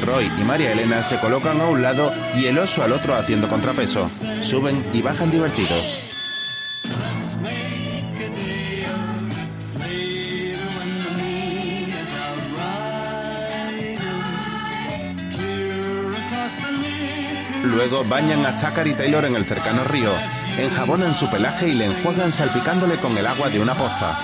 Roy y María Elena se colocan a un lado y el oso al otro haciendo contrapeso. Suben y bajan divertidos. Luego bañan a Zachary Taylor en el cercano río, enjabonan su pelaje y le enjuagan salpicándole con el agua de una poza.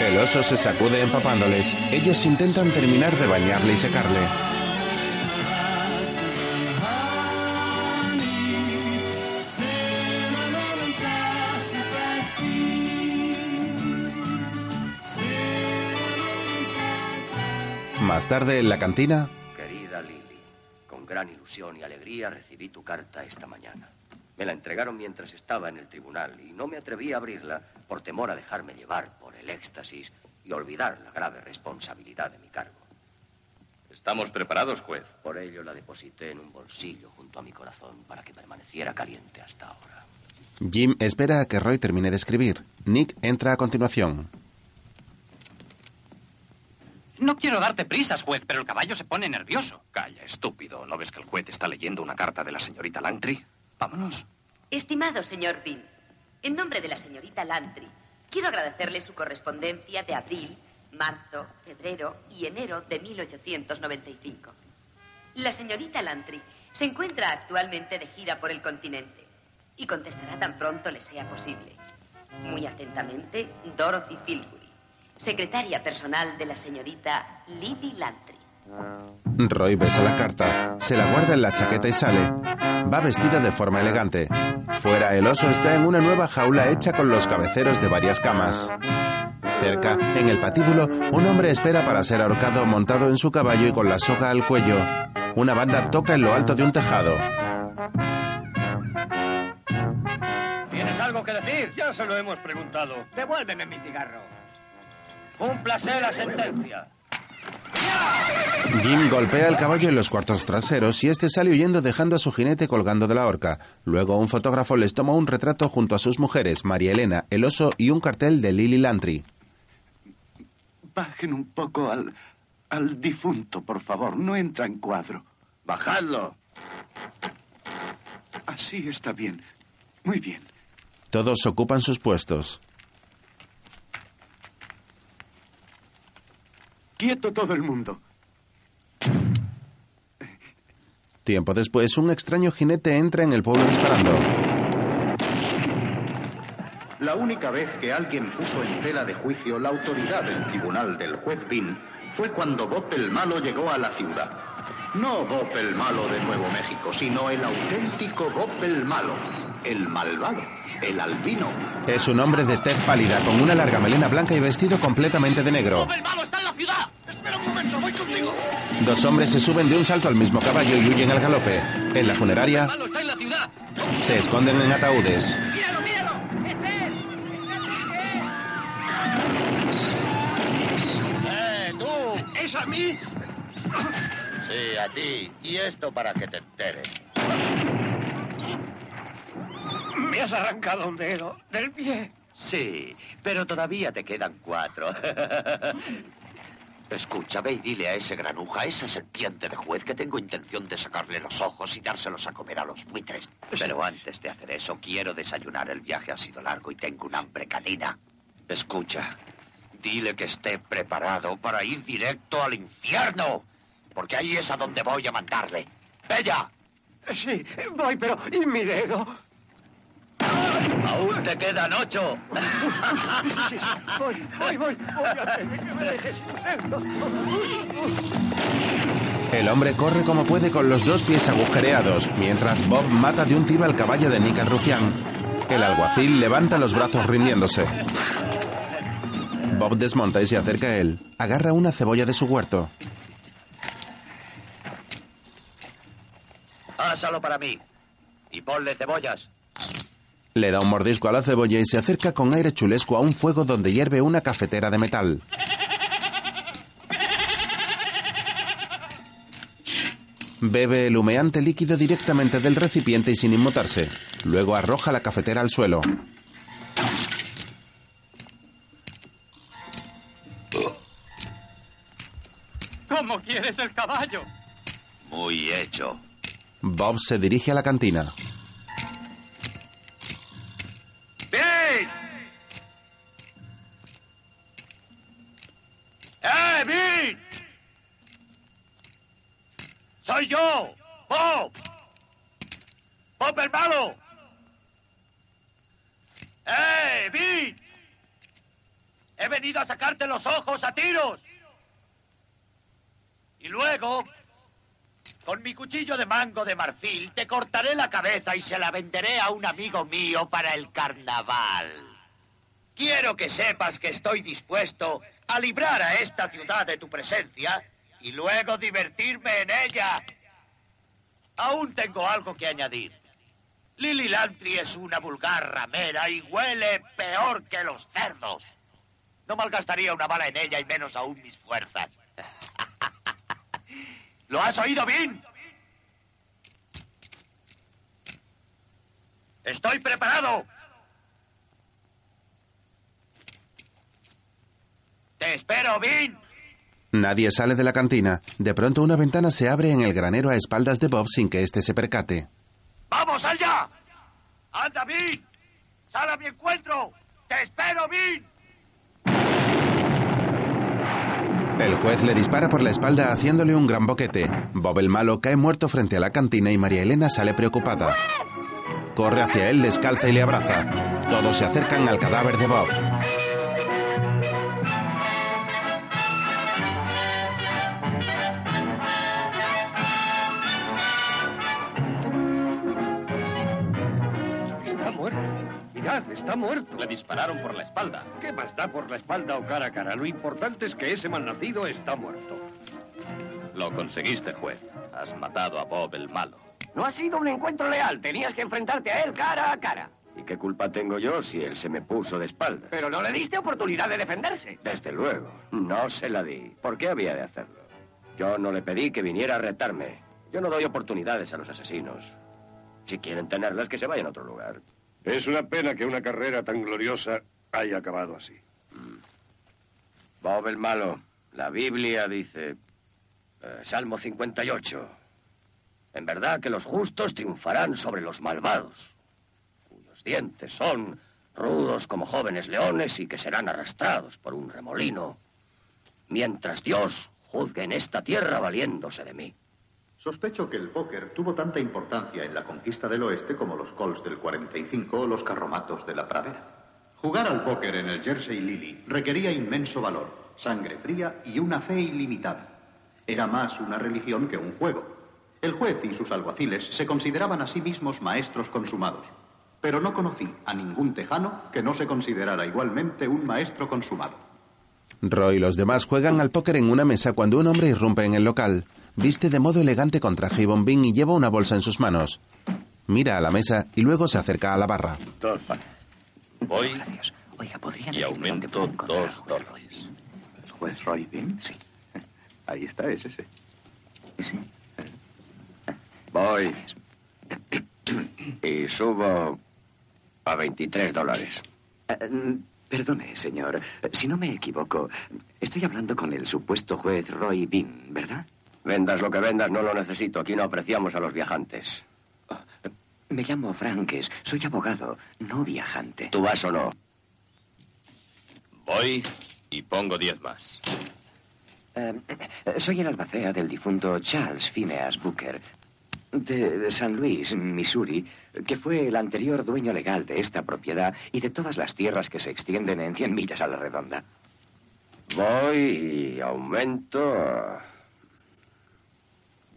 El oso se sacude empapándoles. Ellos intentan terminar de bañarle y secarle. Más tarde, en la cantina, Querida Lily, con gran ilusión y alegría recibí tu carta esta mañana. Me la entregaron mientras estaba en el tribunal y no me atreví a abrirla por temor a dejarme llevar por el éxtasis y olvidar la grave responsabilidad de mi cargo. Estamos preparados, juez. Por ello la deposité en un bolsillo junto a mi corazón para que permaneciera caliente hasta ahora. Jim espera a que Roy termine de escribir. Nick entra a continuación. No quiero darte prisas, juez, pero el caballo se pone nervioso. Calla, estúpido. ¿No ves que el juez está leyendo una carta de la señorita Langtry? Vámonos. Estimado señor Bean, en nombre de la señorita Lantry, quiero agradecerle su correspondencia de abril, marzo, febrero y enero de 1895. La señorita Lantry se encuentra actualmente de gira por el continente y contestará tan pronto le sea posible. Muy atentamente, Dorothy Pillsbury, secretaria personal de la señorita Lily Lantry. Roy besa la carta, se la guarda en la chaqueta y sale. Va vestido de forma elegante. Fuera, el oso está en una nueva jaula hecha con los cabeceros de varias camas. Cerca, en el patíbulo, un hombre espera para ser ahorcado montado en su caballo y con la soga al cuello. Una banda toca en lo alto de un tejado. ¿Tienes algo que decir? Ya se lo hemos preguntado. Devuélveme mi cigarro. Cúmplase la sentencia. Jim golpea al caballo en los cuartos traseros y este sale huyendo dejando a su jinete colgando de la horca. Luego un fotógrafo les toma un retrato junto a sus mujeres, María Elena, el oso y un cartel de Lily Lantry. Bajen un poco al, al difunto, por favor. No entra en cuadro. Bajadlo. Así está bien. Muy bien. Todos ocupan sus puestos. Quieto todo el mundo. Tiempo después, un extraño jinete entra en el pueblo disparando. La única vez que alguien puso en tela de juicio la autoridad del tribunal del juez Bean fue cuando Bob el Malo llegó a la ciudad. No Bob el Malo de Nuevo México, sino el auténtico Bob el Malo, el malvado, el albino. Es un hombre de tez pálida, con una larga melena blanca y vestido completamente de negro. ¡El malo está en la ciudad! ¡Espera un momento, voy contigo! Dos hombres se suben de un salto al mismo caballo y huyen al galope. En la funeraria, ¡El malo está en la ciudad! se esconden en ataúdes. ¡Míralo, míralo! ¡Es él! ¡Eh, tú! ¿Es a mí? Sí, a ti. Y esto para que te enteres. Me has arrancado un dedo del pie. Sí, pero todavía te quedan cuatro. Escucha, ve y dile a ese granuja, a esa serpiente de juez, que tengo intención de sacarle los ojos y dárselos a comer a los buitres. Pero antes de hacer eso, quiero desayunar. El viaje ha sido largo y tengo un hambre canina. Escucha, dile que esté preparado para ir directo al infierno. Porque ahí es a donde voy a mandarle. ¡Bella! Sí, voy, pero ¿y mi dedo? Aún te quedan ocho. Voy, voy, voy. El hombre corre como puede con los dos pies agujereados, mientras Bob mata de un tiro al caballo de Nick el rufián. El alguacil levanta los brazos rindiéndose. Bob desmonta y se acerca a él. Agarra una cebolla de su huerto. Pásalo para mí. Y ponle cebollas. Le da un mordisco a la cebolla y se acerca con aire chulesco a un fuego donde hierve una cafetera de metal. Bebe el humeante líquido directamente del recipiente y sin inmutarse. Luego arroja la cafetera al suelo. ¿Cómo quieres el caballo? Muy hecho. Bob se dirige a la cantina. ¡Bob el malo! ¡Eh, Vin! He venido a sacarte los ojos a tiros. Y luego, con mi cuchillo de mango de marfil, te cortaré la cabeza y se la venderé a un amigo mío para el carnaval. Quiero que sepas que estoy dispuesto a librar a esta ciudad de tu presencia y luego divertirme en ella. Aún tengo algo que añadir. Lily Lantry es una vulgar ramera y huele peor que los cerdos. No malgastaría una bala en ella y menos aún mis fuerzas. ¿Lo has oído bien? Estoy preparado. Te espero, Vin. Nadie sale de la cantina. De pronto una ventana se abre en el granero a espaldas de Bob sin que éste se percate. ¡Vamos allá! ¡Anda, Vin! ¡Sal a mi encuentro! ¡Te espero, Vin! El juez le dispara por la espalda haciéndole un gran boquete. Bob el malo cae muerto frente a la cantina y María Elena sale preocupada. Corre hacia él, descalza y le abraza. Todos se acercan al cadáver de Bob. Mirad, está muerto. Le dispararon por la espalda. ¿Qué más da por la espalda o cara a cara? Lo importante es que ese malnacido está muerto. Lo conseguiste, juez. Has matado a Bob el malo. No ha sido un encuentro leal. Tenías que enfrentarte a él cara a cara. ¿Y qué culpa tengo yo si él se me puso de espaldas? Pero no le diste oportunidad de defenderse. Desde luego. No se la di. ¿Por qué había de hacerlo? Yo no le pedí que viniera a retarme. Yo no doy oportunidades a los asesinos. Si quieren tenerlas, que se vayan a otro lugar. Es una pena que una carrera tan gloriosa haya acabado así. Bob el malo. La Biblia dice... eh, Salmo 58. En verdad que los justos triunfarán sobre los malvados, cuyos dientes son rudos como jóvenes leones y que serán arrastrados por un remolino, mientras Dios juzgue en esta tierra valiéndose de mí. Sospecho que el póker tuvo tanta importancia en la conquista del oeste como los Colts del 45 o los carromatos de la pradera. Jugar al póker en el Jersey Lily requería inmenso valor, sangre fría y una fe ilimitada. Era más una religión que un juego. El juez y sus alguaciles se consideraban a sí mismos maestros consumados, pero no conocí a ningún tejano que no se considerara igualmente un maestro consumado. Roy y los demás juegan al póker en una mesa cuando un hombre irrumpe en el local. Viste de modo elegante con traje y bombín y lleva una bolsa en sus manos. Mira a la mesa y luego se acerca a la barra. Voy Oiga, ¿podrían y aumento dos dólares. ¿El juez Roy Bean? Sí. Ahí está, es ese. ¿Ese? Voy. Y subo a 23 dólares. Eh, mm, perdone, señor. Si no me equivoco, estoy hablando con el supuesto juez Roy Bean, ¿verdad? Vendas lo que vendas, no lo necesito. Aquí no apreciamos a los viajantes. Me llamo Frankes. Soy abogado, no viajante. ¿Tú vas o no? Voy y pongo diez más. Eh, soy el albacea del difunto Charles Phineas Booker, de San Luis, Missouri, que fue el anterior dueño legal de esta propiedad y de todas las tierras que se extienden en 100 millas a la redonda. Voy y aumento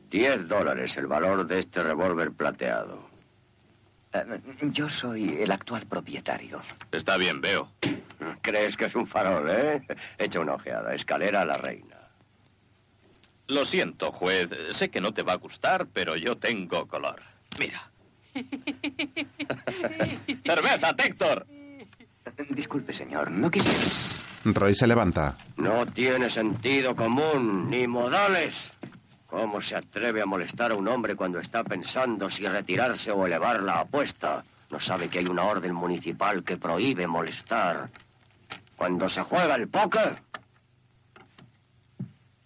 10 dólares el valor de este revólver plateado. Eh, yo soy el actual propietario. Está bien, veo. ¿Crees que es un farol, eh? Echa una ojeada. Escalera a la reina. Lo siento, juez. Sé que no te va a gustar, pero yo tengo color. Mira. ¡Cerveza, Téctor! Disculpe, señor, no quisiera. Roy se levanta. No tiene sentido común ni modales. ¿Cómo se atreve a molestar a un hombre cuando está pensando si retirarse o elevar la apuesta? No sabe que hay una orden municipal que prohíbe molestar. Cuando se juega el póker,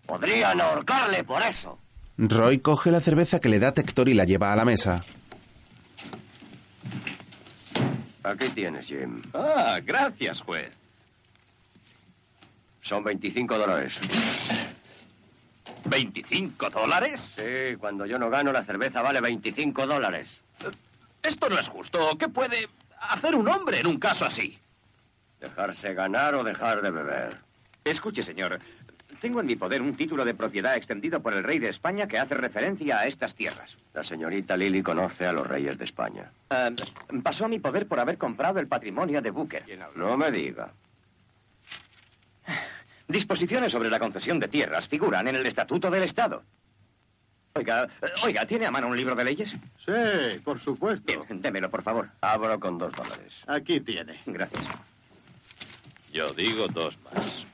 podrían ahorcarle por eso. Roy coge la cerveza que le da Tector y la lleva a la mesa. Aquí tienes, Jim. Ah, gracias, juez. Son 25 dólares. ¿25 dólares? Sí, cuando yo no gano, la cerveza vale 25 dólares. Esto no es justo. ¿Qué puede hacer un hombre en un caso así? Dejarse ganar o dejar de beber. Escuche, señor. Tengo en mi poder un título de propiedad extendido por el rey de España que hace referencia a estas tierras. La señorita Lily conoce a los reyes de España. Eh, pasó a mi poder por haber comprado el patrimonio de Booker. No me diga. Disposiciones sobre la concesión de tierras figuran en el Estatuto del Estado. Oiga, eh, oiga, ¿tiene a mano un libro de leyes? Sí, por supuesto. Bien, démelo, por favor. Abro con dos dólares. Aquí tiene. Gracias. Yo digo dos más.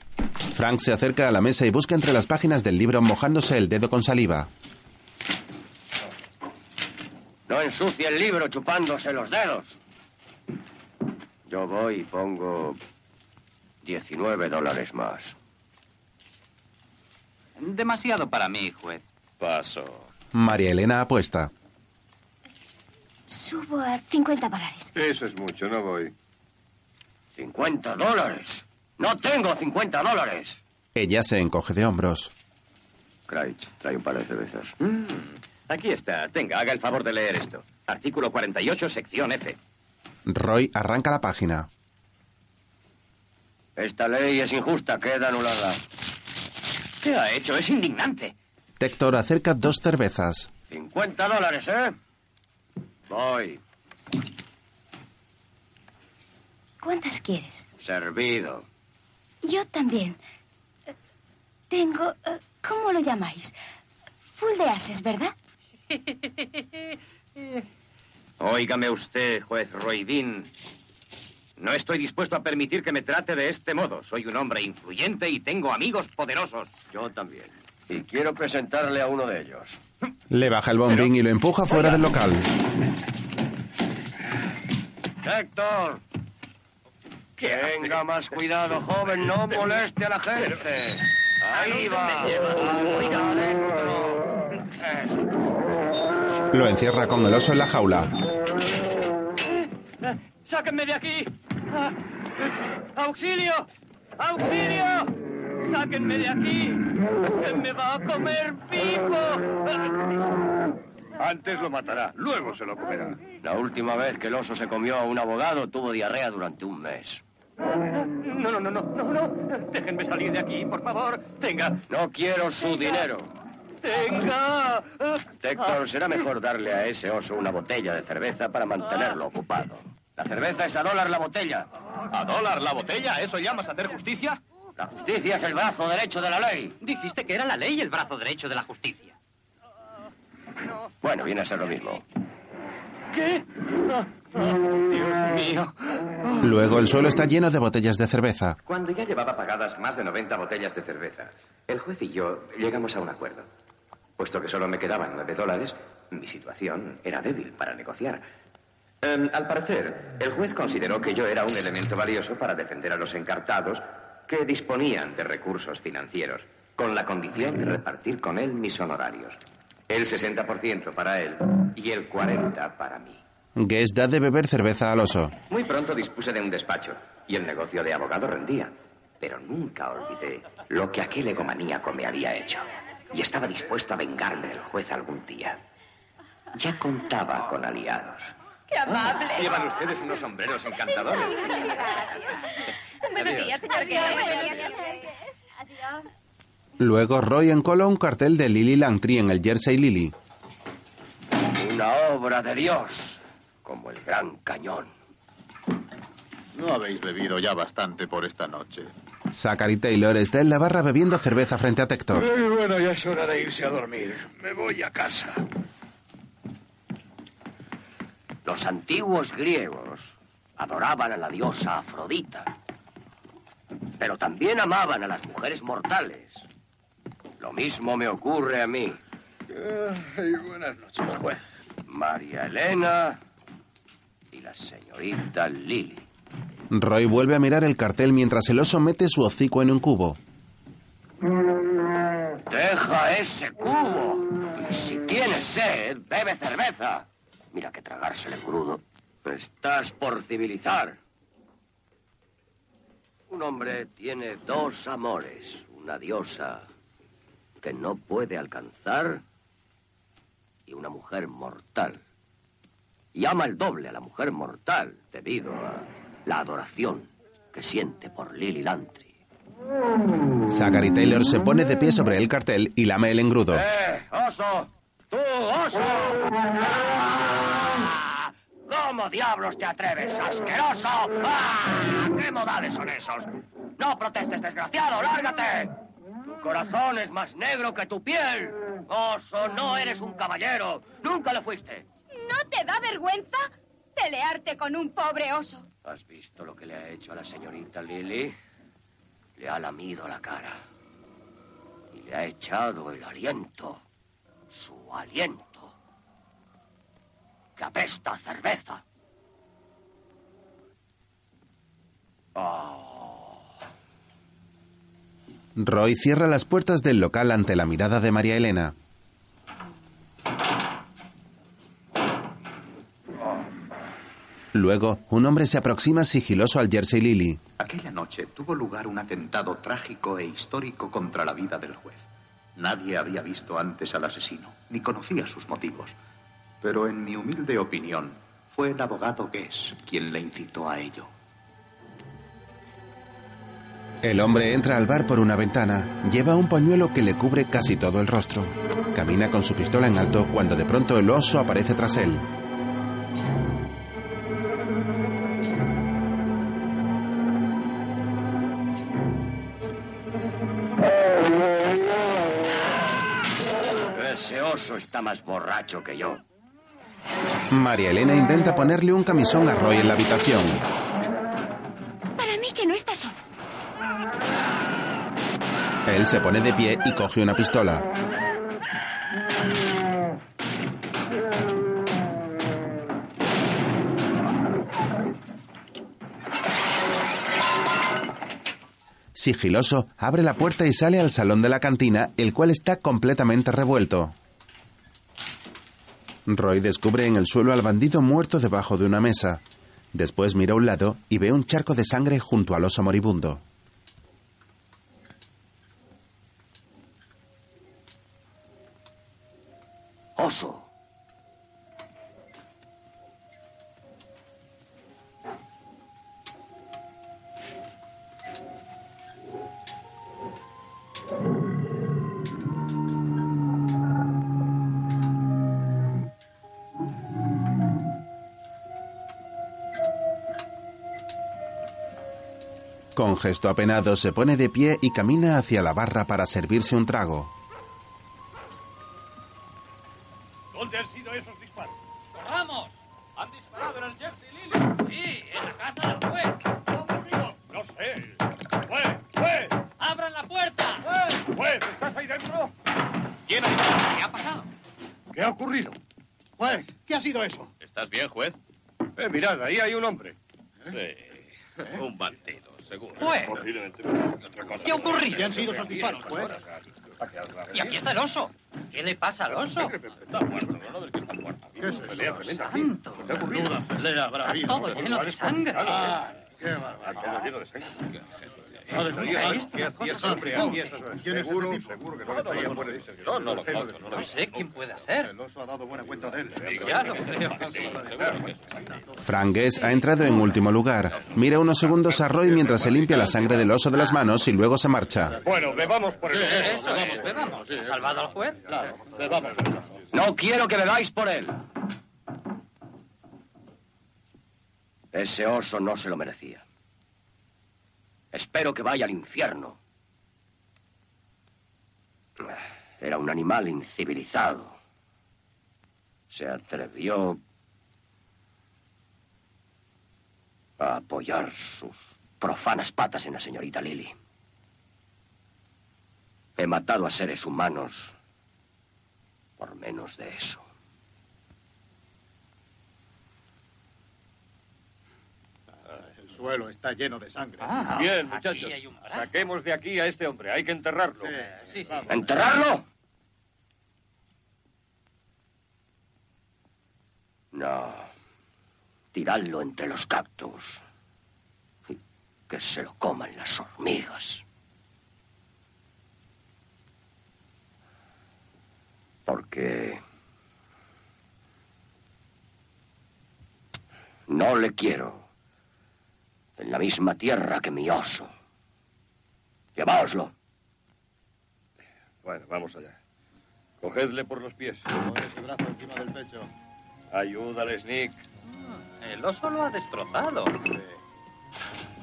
Frank se acerca a la mesa y busca entre las páginas del libro mojándose el dedo con saliva. No ensucie el libro chupándose los dedos. Yo voy y pongo 19 dólares más. Demasiado para mí, juez. Paso. María Elena apuesta. Subo a 50 dólares. Eso es mucho, no voy. 50 dólares. No tengo 50 dólares. Ella se encoge de hombros. Craig, trae un par de cervezas. Mm, aquí está. Tenga, haga el favor de leer esto. Artículo 48, sección F. Roy arranca la página. Esta ley es injusta, queda anulada. ¿Qué ha hecho? Es indignante. Tector acerca dos cervezas. 50 dólares, ¿eh? Voy. ¿Cuántas quieres? Servido. Yo también. Tengo... eh, ¿Cómo lo llamáis? Full de ases, ¿verdad? Óigame usted, juez Roy Bean. No estoy dispuesto a permitir que me trate de este modo. Soy un hombre influyente y tengo amigos poderosos. Yo también. Y quiero presentarle a uno de ellos. Le baja el bombín y lo empuja fuera del local. Héctor. Tenga más cuidado, joven. No moleste a la gente. Ahí va. Adentro. Eso. Lo encierra con el oso en la jaula. ¡Sáquenme de aquí! Ah, ¡Auxilio! ¡Auxilio! ¡Sáquenme de aquí! ¡Se me va a comer vivo! Antes lo matará, luego se lo comerá. La última vez que el oso se comió a un abogado tuvo diarrea durante un mes. No, no, no, no, no, no. Déjenme salir de aquí, por favor. Tenga, No quiero su dinero. tenga. Héctor, será mejor darle a ese oso una botella de cerveza para mantenerlo ocupado. La cerveza es a dólar la botella. ¿A dólar la botella? ¿Eso llamas hacer justicia? La justicia es el brazo derecho de la ley. Dijiste que era la ley el brazo derecho de la justicia. Bueno, viene a ser lo mismo. ¿Qué? Dios mío. Luego el suelo está lleno de botellas de cerveza. Cuando ya llevaba pagadas más de 90 botellas de cerveza, el juez y yo llegamos a un acuerdo. Puesto que solo me quedaban 9 dólares, mi situación era débil para negociar. Em, al parecer, el juez consideró que yo era un elemento valioso para defender a los encartados que disponían de recursos financieros, con la condición de repartir con él mis honorarios. El 60% para él y el 40% para mí. Guess da de beber cerveza al oso. Muy pronto dispuse de un despacho y el negocio de abogado rendía. Pero nunca olvidé lo que aquel egomaníaco me había hecho. Y estaba dispuesto a vengarme del juez algún día. Ya contaba con aliados. ¡Qué amable! Llevan ustedes unos sombreros encantadores. Buenos días, señor Adiós. Luego Roy encola un cartel de Lily Langtry en el Jersey Lily. Una obra de Dios, como el gran cañón. No habéis bebido ya bastante por esta noche. Zachary Taylor está en la barra bebiendo cerveza frente a Tector. Eh, bueno, ya es hora de irse a dormir. Me voy a casa. Los antiguos griegos adoraban a la diosa Afrodita, pero también amaban a las mujeres mortales. Lo mismo me ocurre a mí. Ay, buenas noches, juez. María Elena y la señorita Lily. Roy vuelve a mirar el cartel mientras el oso mete su hocico en un cubo. ¡Deja ese cubo! Si tienes sed, bebe cerveza. Mira que tragárselo en crudo. Estás por civilizar. Un hombre tiene dos amores. Una diosa que no puede alcanzar y una mujer mortal. Y ama el doble a la mujer mortal debido a la adoración que siente por Lily Lantry. Zachary Taylor se pone de pie sobre el cartel y lame el engrudo. ¡Eh, oso! ¡Tú, oso! ¡Ah! ¿Cómo diablos te atreves, asqueroso? ¡Ah! ¿Qué modales son esos? No protestes, desgraciado, lárgate. Tu corazón es más negro que tu piel. Oso, no eres un caballero. Nunca lo fuiste. ¿No te da vergüenza pelearte con un pobre oso? ¿Has visto lo que le ha hecho a la señorita Lily? Le ha lamido la cara. Y le ha echado el aliento. Su aliento. Que apesta a cerveza. Roy cierra las puertas del local ante la mirada de María Elena. Luego, un hombre se aproxima sigiloso al Jersey Lily. Aquella noche tuvo lugar un atentado trágico e histórico contra la vida del juez. Nadie había visto antes al asesino, ni conocía sus motivos. Pero en mi humilde opinión, fue el abogado Guess quien le incitó a ello. El hombre entra al bar por una ventana. Lleva un pañuelo que le cubre casi todo el rostro. Camina con su pistola en alto cuando de pronto el oso aparece tras él. Ese oso está más borracho que yo. María Elena intenta ponerle un camisón a Roy en la habitación. Para mí que no estás solo. Él se pone de pie y coge una pistola. Sigiloso, abre la puerta y sale al salón de la cantina, el cual está completamente revuelto. Roy descubre en el suelo al bandido muerto debajo de una mesa. Después mira a un lado y ve un charco de sangre junto al oso moribundo. Oso. Con gesto apenado se pone de pie y camina hacia la barra para servirse un trago. ¿Dónde han sido esos disparos? ¡Corramos! ¡Han disparado en el Jersey Lily! Sí, en la casa del juez. No sé. ¡Juez! ¡Juez! ¡Abran la puerta! ¡Juez! ¿Estás ahí dentro? ¿Quién ha disparado? ¿Qué ha pasado? ¿Qué ha ocurrido? Juez, ¿qué ha sido eso? ¿Estás bien, juez? Eh, mirad, ahí hay un hombre. Sí. Un bandido, seguro. Posiblemente. ¿Qué ha ocurrido? ¿Qué han sido esos disparos, juez? Y aquí está el oso. ¿Qué le pasa al oso? Está muerto, ¿no ves que está muerto? ¿Qué es eso? Pelea tremenda. ¡Santo! ¿Qué ha ocurrido? Una pelea habrá Está habido. todo lleno de sangre. Ah, qué barbaridad. Todo lleno de sangre. Eso es. ¿Quién es ese Seguro, tipo? seguro que no le traía buena No, no lo conozco, no lo sé quién puede ser. El oso ha dado buena cuenta de él. Ya lo creo. Frank Guess ha entrado en último lugar. Mira unos segundos a Roy mientras se limpia la sangre del oso de las manos y luego se marcha. Bueno, bebamos por el oso. Eso es, bebamos. ¿Ha salvado al juez? Bebamos. No quiero que bebáis por él. Ese oso no se lo merecía. Espero que vaya al infierno. Era un animal incivilizado. Se atrevió a apoyar sus profanas patas en la señorita Lily. He matado a seres humanos por menos de eso. Suelo está lleno de sangre. Ah, Bien, muchachos. Saquemos de aquí a este hombre. Hay que enterrarlo. Sí, sí. ¿Enterrarlo? No. Tiradlo entre los cactus. Y que se lo coman las hormigas. Porque no le quiero en la misma tierra que mi oso. Lleváoslo. Bueno, vamos allá. Cogedle por los pies. Pone su brazo encima del pecho. Ayúdale, Nick. El oso lo ha destrozado.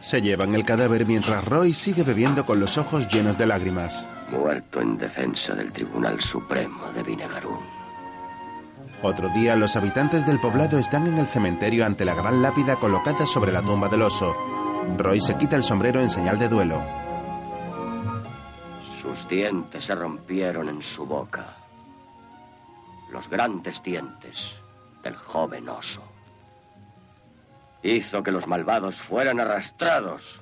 Se llevan el cadáver mientras Roy sigue bebiendo con los ojos llenos de lágrimas. Muerto en defensa del Tribunal Supremo de Vinegarún. Otro día, los habitantes del poblado están en el cementerio ante la gran lápida colocada sobre la tumba del oso. Roy se quita el sombrero en señal de duelo. Sus dientes se rompieron en su boca. Los grandes dientes del joven oso. Hizo que los malvados fueran arrastrados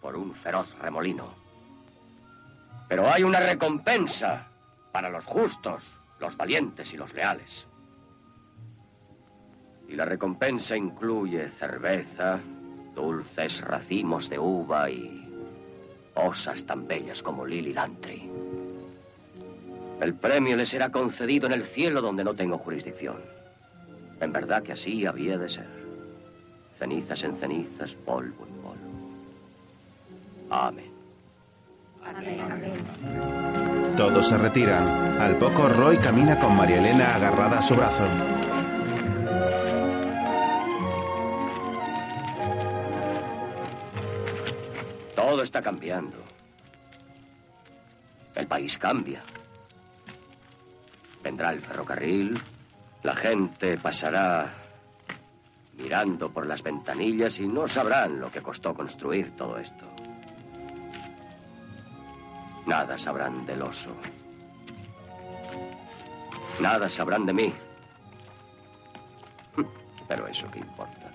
por un feroz remolino. Pero hay una recompensa para los justos, los valientes y los leales. Y la recompensa incluye cerveza, dulces racimos de uva y osas tan bellas como Lily Lantry. El premio le será concedido en el cielo donde no tengo jurisdicción. En verdad que así había de ser. Cenizas en cenizas, polvo en polvo. Amén. Todos se retiran. Al poco, Roy camina con María Elena agarrada a su brazo. Todo está cambiando. El país cambia. Vendrá el ferrocarril, la gente pasará mirando por las ventanillas y no sabrán lo que costó construir todo esto. Nada sabrán del oso. Nada sabrán de mí. Pero eso qué importa.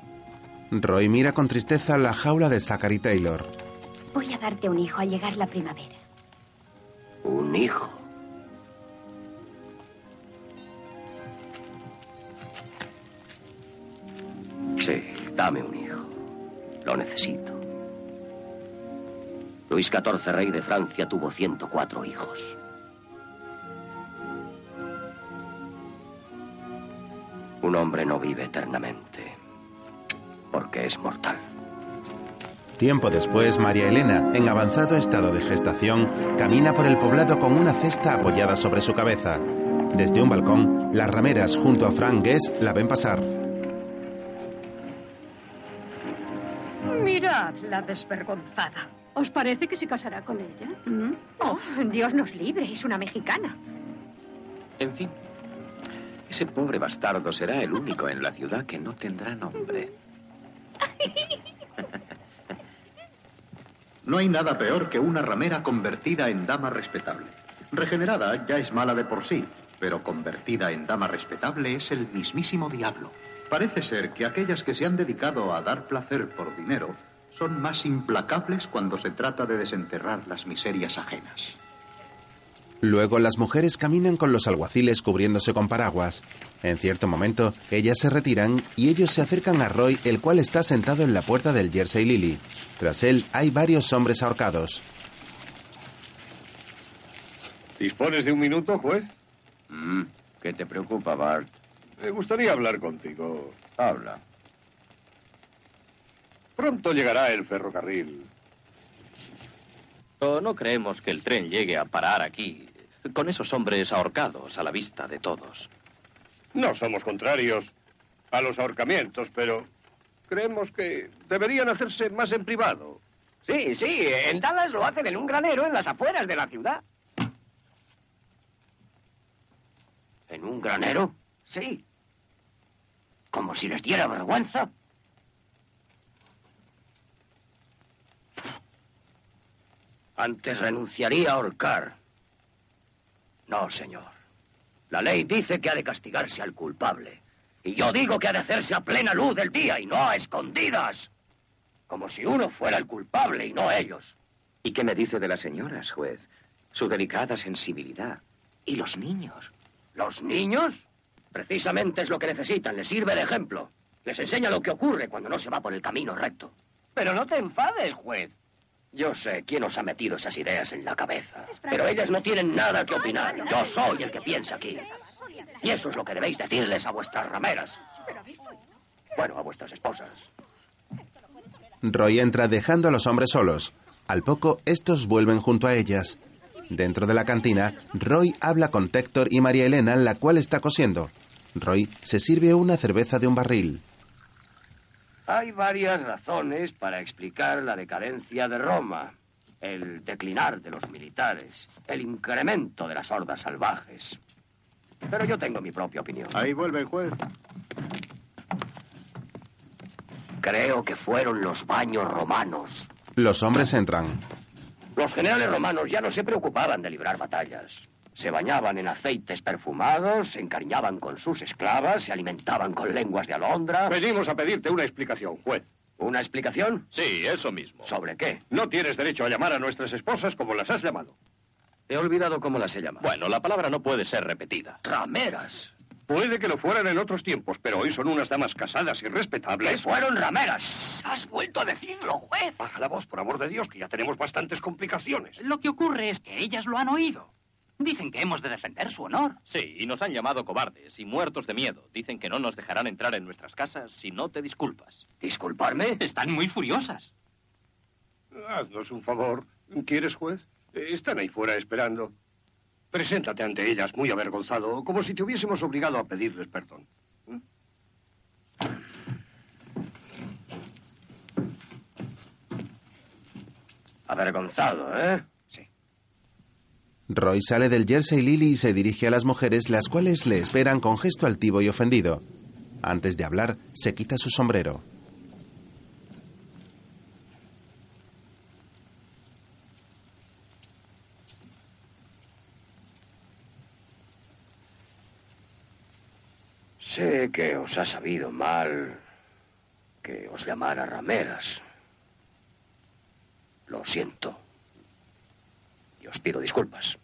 Roy mira con tristeza la jaula de Zachary Taylor. Voy a darte un hijo al llegar la primavera. Un hijo. Sí, dame un hijo. Lo necesito. Luis XIV, rey de Francia, tuvo 104 hijos. Un hombre no vive eternamente, porque es mortal. Tiempo después, María Elena, en avanzado estado de gestación, camina por el poblado con una cesta apoyada sobre su cabeza. Desde un balcón, las rameras junto a Frank Guess la ven pasar. Mirad la desvergonzada. ¿Os parece que se casará con ella? Oh, Dios nos libre, es una mexicana. En fin, ese pobre bastardo será el único en la ciudad que no tendrá nombre. No hay nada peor que una ramera convertida en dama respetable. Regenerada ya es mala de por sí, pero convertida en dama respetable es el mismísimo diablo. Parece ser que aquellas que se han dedicado a dar placer por dinero son más implacables cuando se trata de desenterrar las miserias ajenas. Luego las mujeres caminan con los alguaciles cubriéndose con paraguas. En cierto momento, ellas se retiran y ellos se acercan a Roy, el cual está sentado en la puerta del Jersey Lily. Tras él hay varios hombres ahorcados. ¿Dispones de un minuto, juez? Mm, ¿Qué te preocupa, Bart? Me gustaría hablar contigo. Habla. Pronto llegará el ferrocarril. No creemos que el tren llegue a parar aquí, con esos hombres ahorcados a la vista de todos. No somos contrarios a los ahorcamientos, pero creemos que deberían hacerse más en privado. Sí, sí, en Dallas lo hacen en un granero en las afueras de la ciudad. ¿En un granero? Sí. Como si les diera vergüenza. Antes renunciaría a ahorcar. No, señor. La ley dice que ha de castigarse al culpable. Y yo digo que ha de hacerse a plena luz del día y no a escondidas. Como si uno fuera el culpable y no ellos. ¿Y qué me dice de las señoras, juez? Su delicada sensibilidad. ¿Y los niños? ¿Los niños? Precisamente es lo que necesitan. Les sirve de ejemplo. Les enseña lo que ocurre cuando no se va por el camino recto. Pero no te enfades, juez. Yo sé quién os ha metido esas ideas en la cabeza. Pero ellas no tienen nada que opinar. Yo soy el que piensa aquí. Y eso es lo que debéis decirles a vuestras rameras. Bueno, a vuestras esposas. Roy entra dejando a los hombres solos. Al poco, estos vuelven junto a ellas. Dentro de la cantina, Roy habla con Tector y María Elena, la cual está cosiendo. Roy se sirve una cerveza de un barril. Hay varias razones para explicar la decadencia de Roma. El declinar de los militares, el incremento de las hordas salvajes. Pero yo tengo mi propia opinión. Ahí vuelve el juez. Creo que fueron los baños romanos. Los hombres entran. Los generales romanos ya no se preocupaban de librar batallas. Se bañaban en aceites perfumados, se encariñaban con sus esclavas, se alimentaban con lenguas de alondra. Venimos a pedirte una explicación, juez. ¿Una explicación? Sí, eso mismo. ¿Sobre qué? No tienes derecho a llamar a nuestras esposas como las has llamado. He olvidado cómo las he llamado. Bueno, la palabra no puede ser repetida. Rameras. Puede que lo fueran en otros tiempos, pero hoy son unas damas casadas y respetables. ¿Qué fueron rameras? Has vuelto a decirlo, juez. Baja la voz, por amor de Dios, que ya tenemos bastantes complicaciones. Lo que ocurre es que ellas lo han oído. Dicen que hemos de defender su honor. Sí, y nos han llamado cobardes y muertos de miedo. Dicen que no nos dejarán entrar en nuestras casas si no te disculpas. ¿Disculparme? Están muy furiosas. Haznos un favor. ¿Quieres, juez? Están ahí fuera esperando. Preséntate ante ellas muy avergonzado, como si te hubiésemos obligado a pedirles perdón. Avergonzado, ¿eh? Roy sale del Jersey Lily y se dirige a las mujeres, las cuales le esperan con gesto altivo y ofendido. Antes de hablar, se quita su sombrero. Sé que os ha sabido mal que os llamara rameras. Lo siento. Os pido disculpas.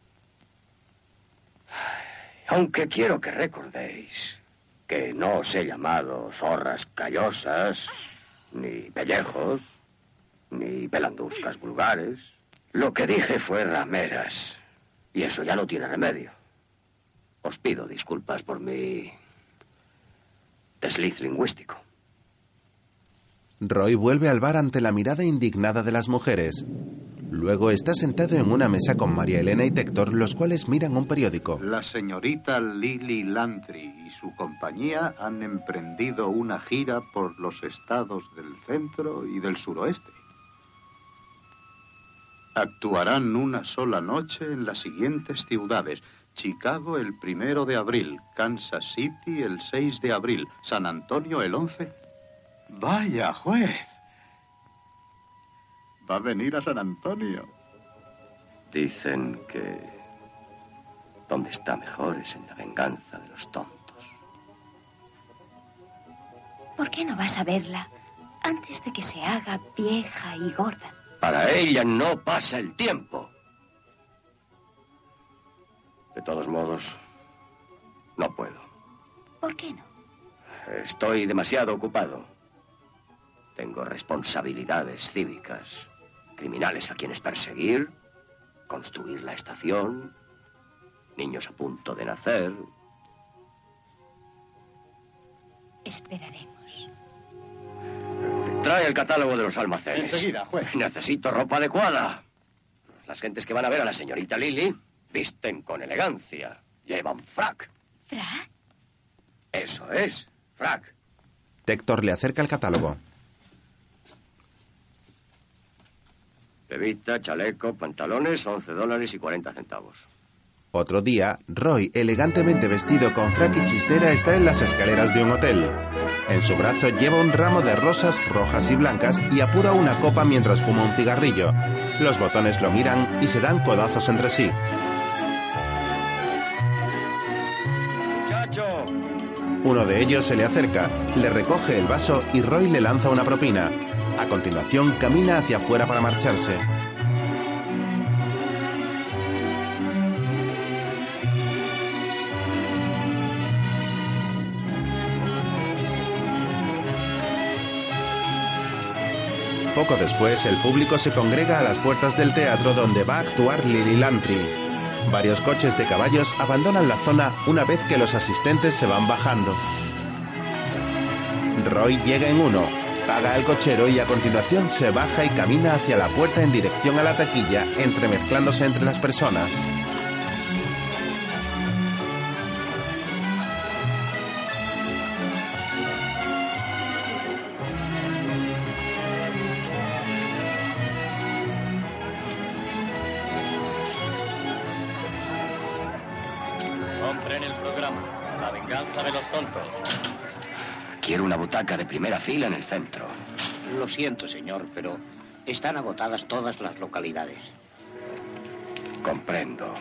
Aunque quiero que recordéis que no os he llamado zorras callosas, ni pellejos, ni pelanduscas vulgares. Lo que dije fue rameras. Y eso ya no tiene remedio. Os pido disculpas por mi desliz lingüístico. Roy vuelve al bar ante la mirada indignada de las mujeres. Luego está sentado en una mesa con María Elena y Tector, los cuales miran un periódico. La señorita Lily Lantry y su compañía han emprendido una gira por los estados del centro y del suroeste. Actuarán una sola noche en las siguientes ciudades. Chicago el primero de abril, Kansas City el 6 de abril, San Antonio el 11. Vaya, juez. Va a venir a San Antonio. Dicen que donde está mejor es en la venganza de los tontos. ¿Por qué no vas a verla antes de que se haga vieja y gorda? Para ella no pasa el tiempo. De todos modos, no puedo. ¿Por qué no? Estoy demasiado ocupado. Tengo responsabilidades cívicas, criminales a quienes perseguir, construir la estación, niños a punto de nacer. Esperaremos. Trae el catálogo de los almacenes. Enseguida, juez. Necesito ropa adecuada. Las gentes que van a ver a la señorita Lily visten con elegancia. Llevan frac. ¿Fra? Eso es, frac. Tector le acerca el catálogo. Levita, chaleco, pantalones, 11 dólares y 40 centavos. Otro día, Roy, elegantemente vestido con frac y chistera, está en las escaleras de un hotel. En su brazo lleva un ramo de rosas rojas y blancas y apura una copa mientras fuma un cigarrillo. Los botones lo miran y se dan codazos entre sí. ¡Muchacho! Uno de ellos se le acerca, le recoge el vaso y Roy le lanza una propina. A continuación, camina hacia afuera para marcharse. Poco después, el público se congrega a las puertas del teatro donde va a actuar Lily Lantry. Varios coches de caballos abandonan la zona una vez que los asistentes se van bajando. Roy llega en uno, paga al cochero y a continuación se baja y camina hacia la puerta en dirección a la taquilla, entremezclándose entre las personas. Primera fila en el centro. Lo siento, señor, pero están agotadas todas las localidades. Comprendo.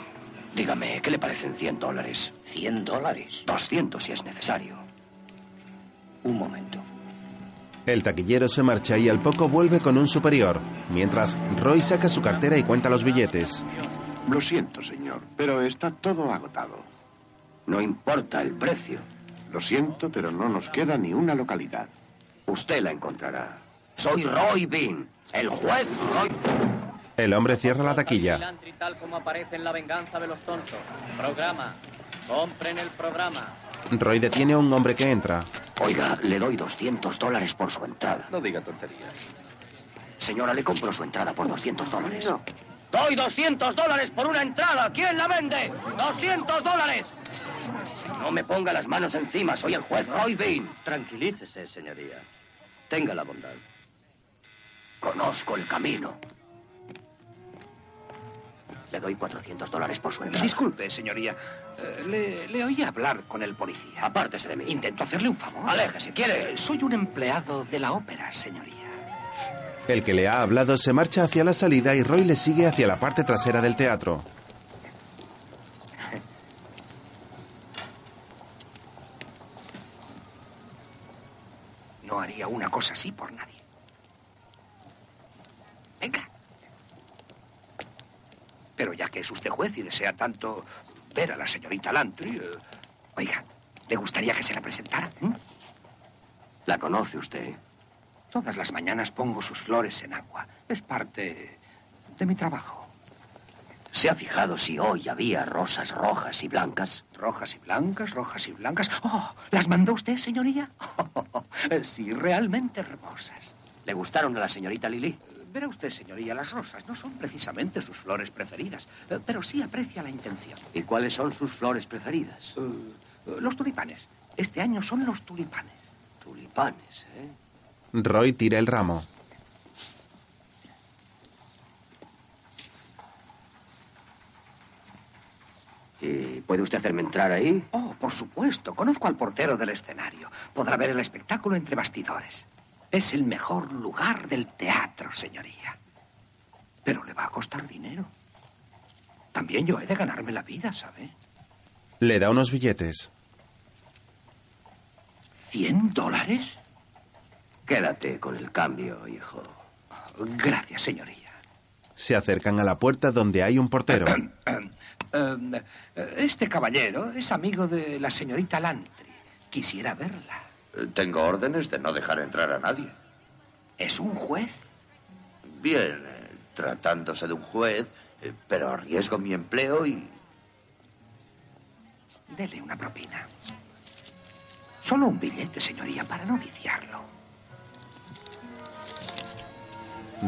Dígame, ¿qué le parecen 100 dólares? ¿100 dólares? 200 si es necesario. Un momento. El taquillero se marcha y al poco vuelve con un superior, mientras Roy saca su cartera y cuenta los billetes. Lo siento, señor, pero está todo agotado. No importa el precio. Lo siento, pero no nos queda ni una localidad. Usted la encontrará. Soy Roy Bean, el juez Roy. El hombre cierra la taquilla. Tal como aparece en La venganza de los tontos. Programa. Compren el programa. Roy detiene a un hombre que entra. Oiga, le doy 200 dólares por su entrada. No diga tonterías. Señora, le compro su entrada por 200 dólares. No. Doy 200 dólares por una entrada. ¿Quién la vende? ¡200 dólares! No me ponga las manos encima, soy el juez Roy Bean. Tranquilícese, señoría. Tenga la bondad. Conozco el camino. Le doy 400 dólares por su entrada. Disculpe, señoría. Eh, le, le oí hablar con el policía. Apártese de mí. Intento hacerle un favor. Aléjese, ¿quiere? Eh, Soy un empleado de la ópera, señoría. El que le ha hablado se marcha hacia la salida y Roy le sigue hacia la parte trasera del teatro. No haría una cosa así por nadie. Venga. Pero ya que es usted juez y desea tanto ver a la señorita Lantry, eh, oiga, ¿le gustaría que se la presentara? ¿Mm? ¿La conoce usted? Todas las mañanas pongo sus flores en agua. Es parte de mi trabajo. ¿Se ha fijado si hoy había rosas rojas y blancas? Rojas y blancas, rojas y blancas. Oh, ¿las mandó usted, señoría? sí, realmente hermosas. ¿Le gustaron a la señorita Lily? Verá usted, señoría, las rosas no son precisamente sus flores preferidas, eh, pero sí aprecia la intención. ¿Y cuáles son sus flores preferidas? Eh, los tulipanes. Este año son los tulipanes. Tulipanes, ¿eh? Roy tira el ramo. ¿Y puede usted hacerme entrar ahí? Oh, por supuesto. Conozco al portero del escenario. Podrá ver el espectáculo entre bastidores. Es el mejor lugar del teatro, señoría. Pero le va a costar dinero. También yo he de ganarme la vida, ¿sabe? Le da unos billetes. ¿Cien dólares? Quédate con el cambio, hijo. Gracias, señoría. Se acercan a la puerta donde hay un portero. Eh, este caballero es amigo de la señorita Lantry. Quisiera verla. Tengo órdenes de no dejar entrar a nadie. ¿Es un juez? Bien, eh, tratándose de un juez, eh, pero arriesgo mi empleo y... Dele una propina. Solo un billete, señoría, para no viciarlo.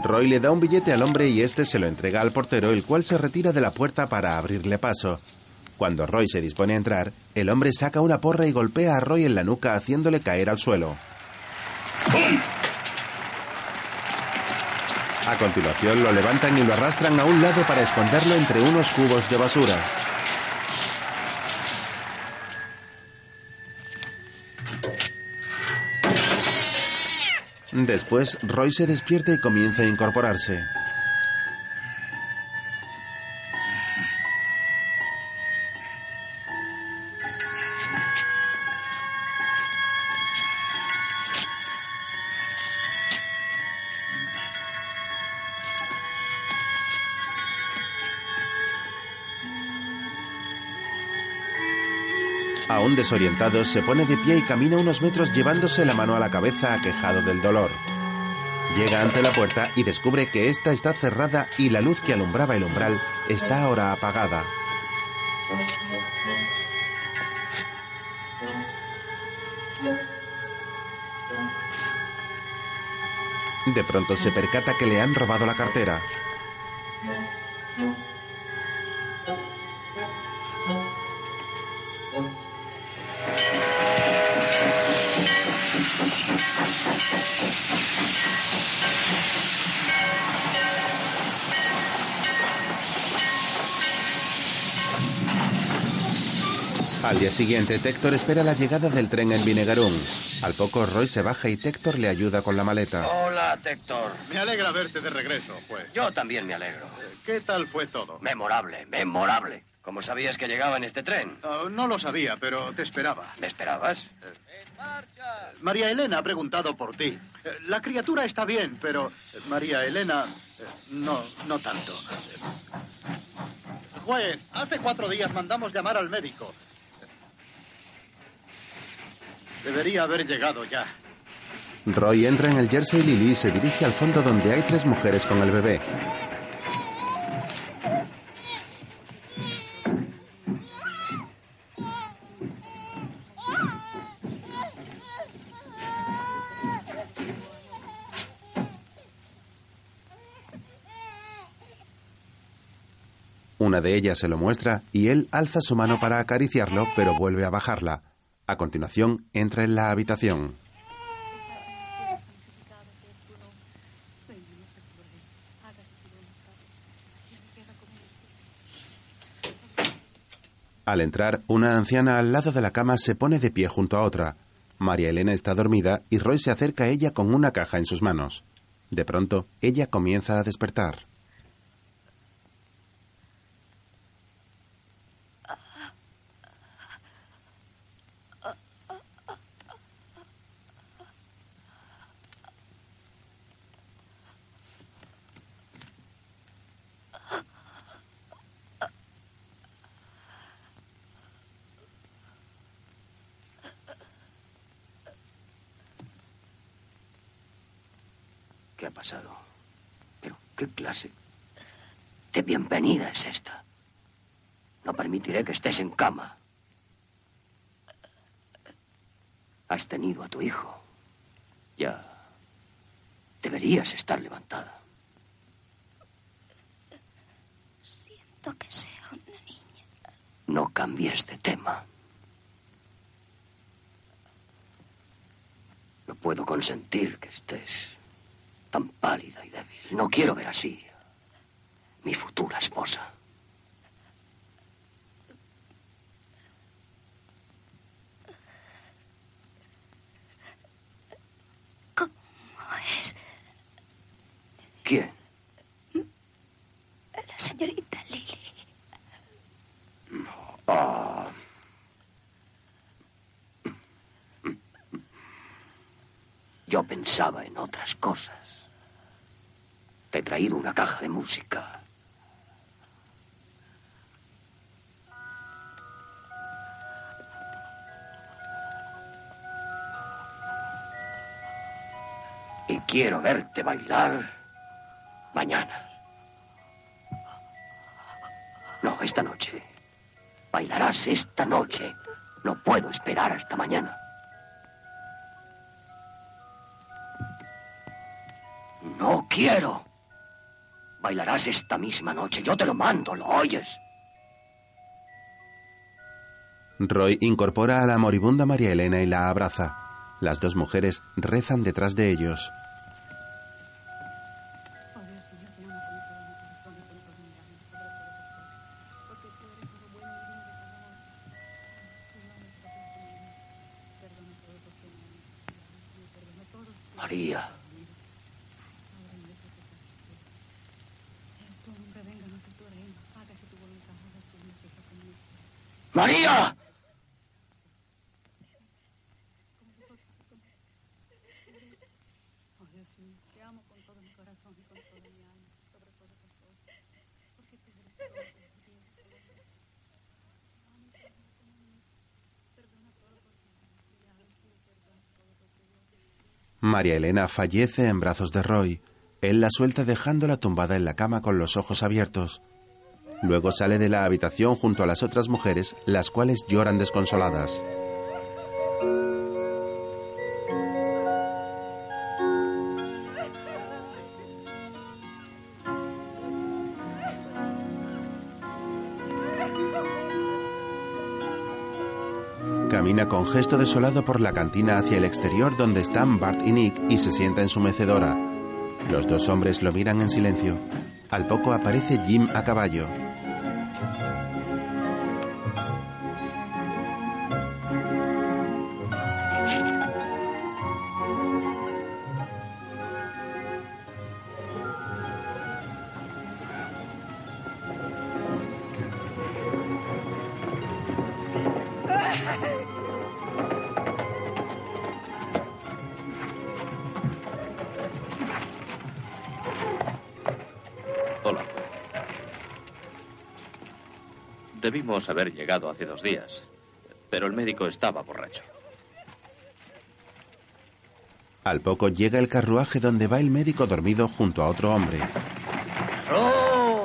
Roy le da un billete al hombre y este se lo entrega al portero, el cual se retira de la puerta para abrirle paso. Cuando Roy se dispone a entrar, el hombre saca una porra y golpea a Roy en la nuca haciéndole caer al suelo. A continuación lo levantan y lo arrastran a un lado para esconderlo entre unos cubos de basura. Después, Roy se despierta y comienza a incorporarse. Aún desorientado, se pone de pie y camina unos metros llevándose la mano a la cabeza aquejado del dolor. Llega ante la puerta y descubre que ésta está cerrada y la luz que alumbraba el umbral está ahora apagada. De pronto se percata que le han robado la cartera. Al día siguiente, Tector espera la llegada del tren en Vinegarún. Al poco, Roy se baja y Tector le ayuda con la maleta. Hola, Tector. Me alegra verte de regreso, juez. Yo también me alegro. ¿Qué tal fue todo? Memorable, memorable. ¿Cómo sabías que llegaba en este tren? Oh, no lo sabía, pero te esperaba. ¿Me esperabas? María Elena ha preguntado por ti. Eh, La criatura está bien, pero eh, María Elena eh, no, no tanto. Juez, hace cuatro días mandamos llamar al médico. Debería haber llegado ya. Roy entra en el Jersey Lily y se dirige al fondo donde hay tres mujeres con el bebé. Una de ellas se lo muestra y él alza su mano para acariciarlo, pero vuelve a bajarla. A continuación, entra en la habitación. Al entrar, una anciana al lado de la cama se pone de pie junto a otra. María Elena está dormida y Roy se acerca a ella con una caja en sus manos. De pronto, ella comienza a despertar. Qué clase de bienvenida es esta? No permitiré que estés en cama. Has tenido a tu hijo. Ya deberías estar levantada. Siento que sea una niña. No cambies de tema. No puedo consentir que estés tan pálida y débil. No quiero ver así mi futura esposa. ¿Cómo es? ¿Quién? La señorita Lily. Ah. Yo pensaba en otras cosas. Te he traído una caja de música. Y quiero verte bailar mañana. No, esta noche. Bailarás esta noche. No puedo esperar hasta mañana. No quiero. Bailarás esta misma noche. Yo te lo mando, ¿lo oyes? Roy incorpora a la moribunda María Elena y la abraza. Las dos mujeres rezan detrás de ellos. María Elena fallece en brazos de Roy. Él la suelta dejándola tumbada en la cama con los ojos abiertos. Luego sale de la habitación junto a las otras mujeres, las cuales lloran desconsoladas. Camina con gesto desolado por la cantina hacia el exterior donde están Bart y Nick y se sienta en su mecedora. Los dos hombres lo miran en silencio. Al poco aparece Jim a caballo. Llegado hace dos días, pero el médico estaba borracho. Al poco llega el carruaje donde va el médico dormido junto a otro hombre. ¡Oh!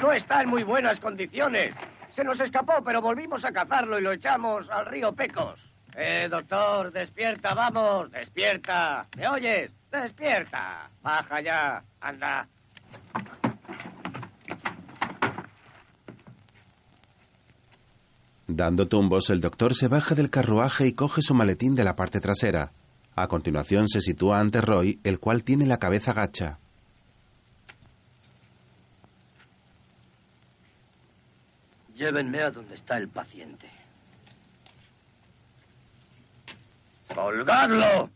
No está en muy buenas condiciones. Se nos escapó, pero volvimos a cazarlo y lo echamos al río Pecos. Eh, doctor, despierta, vamos, despierta. ¿Me oyes? Despierta. Baja ya, anda. Dando tumbos, el doctor se baja del carruaje y coge su maletín de la parte trasera. A continuación se sitúa ante Roy, el cual tiene la cabeza gacha. Llévenme a donde está el paciente. ¡Colgadlo!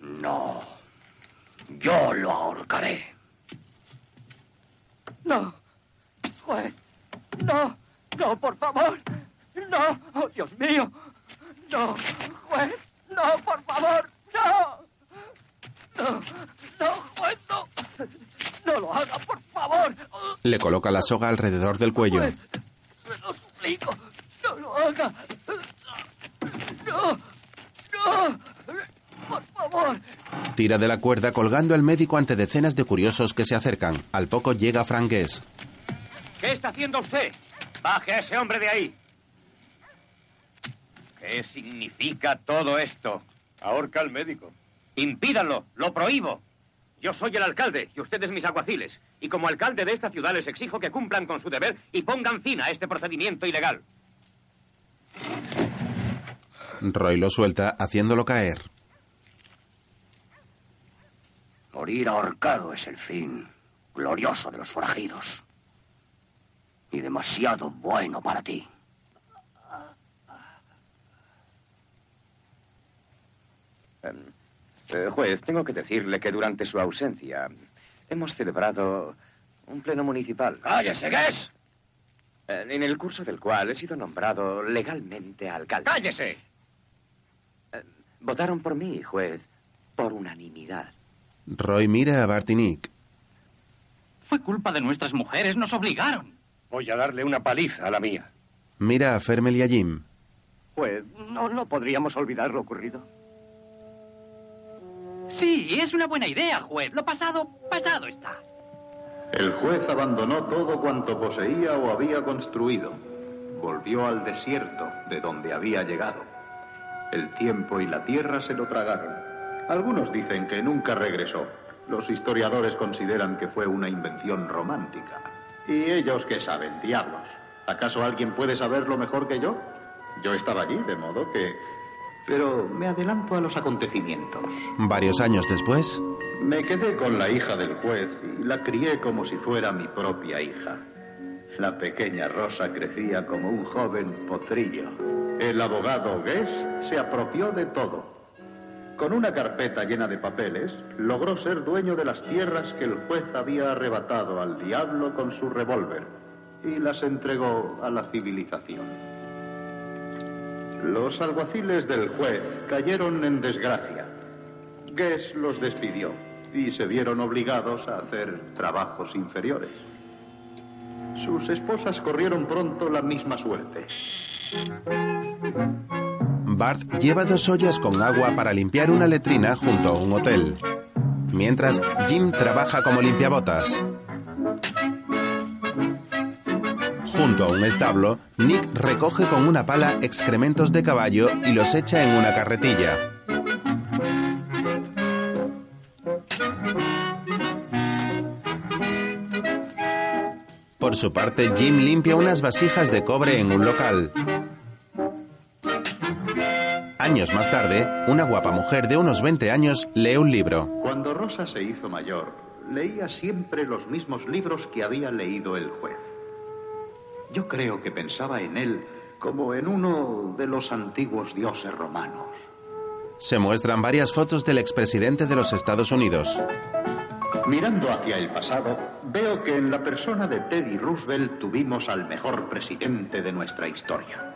No. Yo lo ahorcaré. No. Juez. No. No, por favor. No. Oh, Dios mío. No. Juez. No, por favor. No. No. No, juez, no. No lo haga, por favor. Le coloca la soga alrededor del cuello. Juez, se lo suplico. No lo haga. No. No. Por favor. Tira de la cuerda colgando al médico ante decenas de curiosos que se acercan. Al poco llega Frank Guess. ¿Qué está haciendo usted? Baje a ese hombre de ahí. ¿Qué significa todo esto? Ahorca al médico. Impídanlo, lo prohíbo. Yo soy el alcalde y ustedes mis aguaciles. Y como alcalde de esta ciudad les exijo que cumplan con su deber y pongan fin a este procedimiento ilegal. Roy lo suelta haciéndolo caer. Morir ahorcado es el fin glorioso de los forajidos. Y demasiado bueno para ti. Eh, juez, tengo que decirle que durante su ausencia hemos celebrado un pleno municipal. ¡Cállese, qué es! En el curso del cual he sido nombrado legalmente alcalde. ¡Cállese! Eh, votaron por mí, juez, por unanimidad. Roy mira a Bart y Nick. Fue culpa de nuestras mujeres, nos obligaron. Voy a darle una paliza a la mía. Mira a Fermel y a Jim. Pues no, no podríamos olvidar lo ocurrido. Sí, es una buena idea, juez. Lo pasado, pasado está. El juez abandonó todo cuanto poseía o había construido. Volvió al desierto de donde había llegado. El tiempo y la tierra se lo tragaron. Algunos dicen que nunca regresó. Los historiadores consideran que fue una invención romántica. ¿Y ellos qué saben, diablos? ¿Acaso alguien puede saberlo mejor que yo? Yo estaba allí, de modo que... Pero me adelanto a los acontecimientos. Varios años después, Me quedé con la hija del juez y la crié como si fuera mi propia hija. La pequeña Rosa crecía como un joven potrillo. El abogado Guess se apropió de todo. Con una carpeta llena de papeles, logró ser dueño de las tierras que el juez había arrebatado al diablo con su revólver y las entregó a la civilización. Los alguaciles del juez cayeron en desgracia. Guess los despidió y se vieron obligados a hacer trabajos inferiores. Sus esposas corrieron pronto la misma suerte. Bart lleva dos ollas con agua para limpiar una letrina junto a un hotel. Mientras, Jim trabaja como limpiabotas. Junto a un establo, Nick recoge con una pala excrementos de caballo y los echa en una carretilla. Por su parte, Jim limpia unas vasijas de cobre en un local. Años más tarde, una guapa mujer de unos 20 años lee un libro. Cuando Rosa se hizo mayor, leía siempre los mismos libros que había leído el juez. Yo creo que pensaba en él como en uno de los antiguos dioses romanos. Se muestran varias fotos del expresidente de los Estados Unidos. Mirando hacia el pasado, veo que en la persona de Teddy Roosevelt tuvimos al mejor presidente de nuestra historia.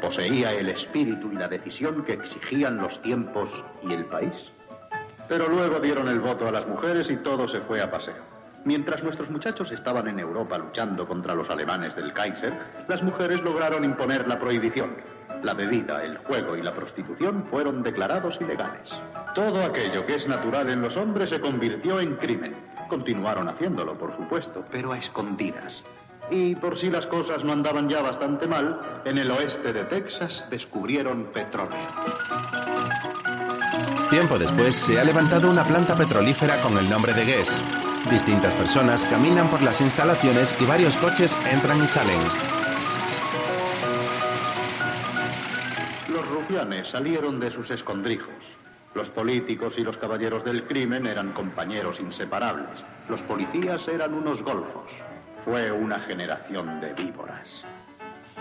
Poseía el espíritu y la decisión que exigían los tiempos y el país. Pero luego dieron el voto a las mujeres y todo se fue a paseo. Mientras nuestros muchachos estaban en Europa luchando contra los alemanes del Kaiser, las mujeres lograron imponer la prohibición. La bebida, el juego y la prostitución fueron declarados ilegales. Todo aquello que es natural en los hombres se convirtió en crimen. Continuaron haciéndolo, por supuesto, pero a escondidas. Y por si las cosas no andaban ya bastante mal, en el oeste de Texas descubrieron petróleo. Tiempo después se ha levantado una planta petrolífera con el nombre de Guess. Distintas personas caminan por las instalaciones y varios coches entran y salen. Los rufianes salieron de sus escondrijos. Los políticos y los caballeros del crimen eran compañeros inseparables. Los policías eran unos golfos. Fue una generación de víboras.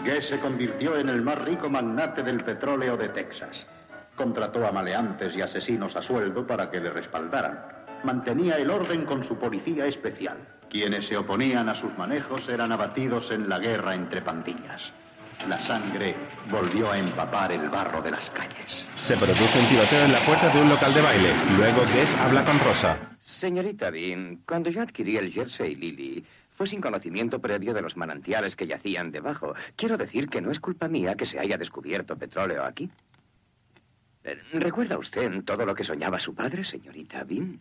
Guess se convirtió en el más rico magnate del petróleo de Texas. Contrató a maleantes y asesinos a sueldo para que le respaldaran. Mantenía el orden con su policía especial. Quienes se oponían a sus manejos eran abatidos en la guerra entre pandillas. La sangre volvió a empapar el barro de las calles. Se produce un tiroteo en la puerta de un local de baile. Luego Guess habla con Rosa. Señorita Bean, cuando yo adquirí el Jersey Lily, fue sin conocimiento previo de los manantiales que yacían debajo. Quiero decir que no es culpa mía que se haya descubierto petróleo aquí. Eh, ¿Recuerda usted todo lo que soñaba su padre, señorita Bean?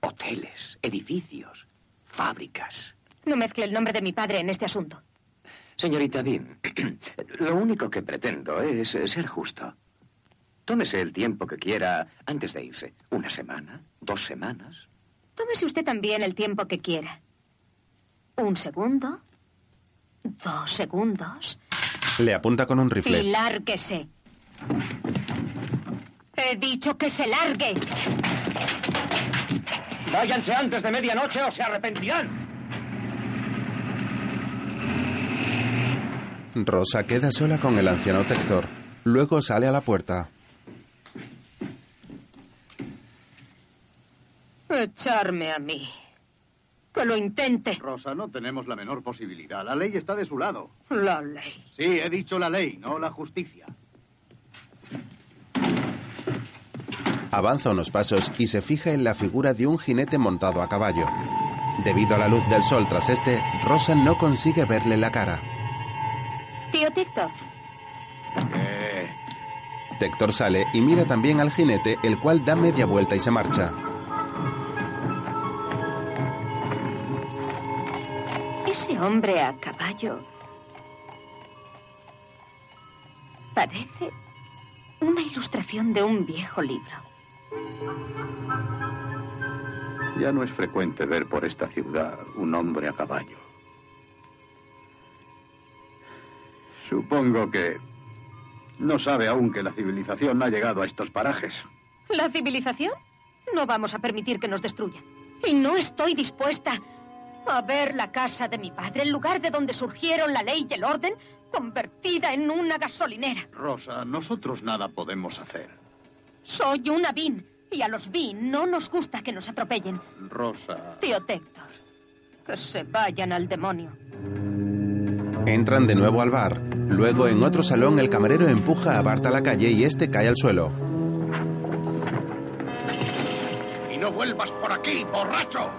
Hoteles, edificios, fábricas. No mezcle el nombre de mi padre en este asunto. Señorita Bean, lo único que pretendo es ser justo. Tómese el tiempo que quiera antes de irse. Una semana, dos semanas. Tómese usted también el tiempo que quiera. Un segundo, dos segundos Le apunta con un y rifle. lárguese. He dicho que se largue. Váyanse antes de medianoche o se arrepentirán. Rosa queda sola con el anciano Tector. Luego sale a la puerta. Echarme a mí. Que lo intente. Rosa, no tenemos la menor posibilidad. La ley está de su lado. La ley. Sí, he dicho la ley, no la justicia. Avanza unos pasos y se fija en la figura de un jinete montado a caballo. Debido a la luz del sol tras este, Rosa no consigue verle la cara. Tío Tector, Tector sale y mira también al jinete, el cual da media vuelta y se marcha. Ese hombre a caballo parece una ilustración de un viejo libro. Ya no es frecuente ver por esta ciudad un hombre a caballo. Supongo que no sabe aún que la civilización ha llegado a estos parajes. ¿La civilización? No vamos a permitir que nos destruya. Y no estoy dispuesta a ver la casa de mi padre, el lugar de donde surgieron la ley y el orden, convertida en una gasolinera. Rosa, nosotros nada podemos hacer. Soy una Bean, y a los Bean no nos gusta que nos atropellen. Rosa. Tío Tector, que se vayan al demonio. Entran de nuevo al bar. Luego, en otro salón, el camarero empuja a Bart a la calle y este cae al suelo. Y no vuelvas por aquí, borracho.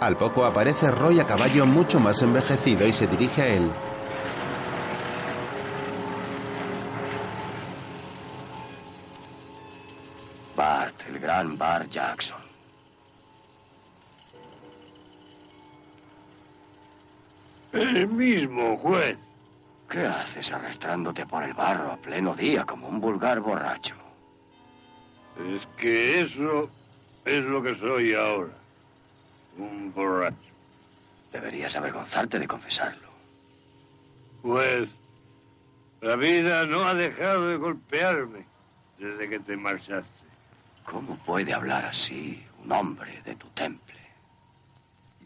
Al poco aparece Roy a caballo mucho más envejecido y se dirige a él. Bart, el gran Bart Jackson. El mismo, juez. ¿Qué haces arrastrándote por el barro a pleno día como un vulgar borracho? Es que eso es lo que soy ahora. Un borracho. Deberías avergonzarte de confesarlo. Pues la vida no ha dejado de golpearme desde que te marchaste. ¿Cómo puede hablar así un hombre de tu temple?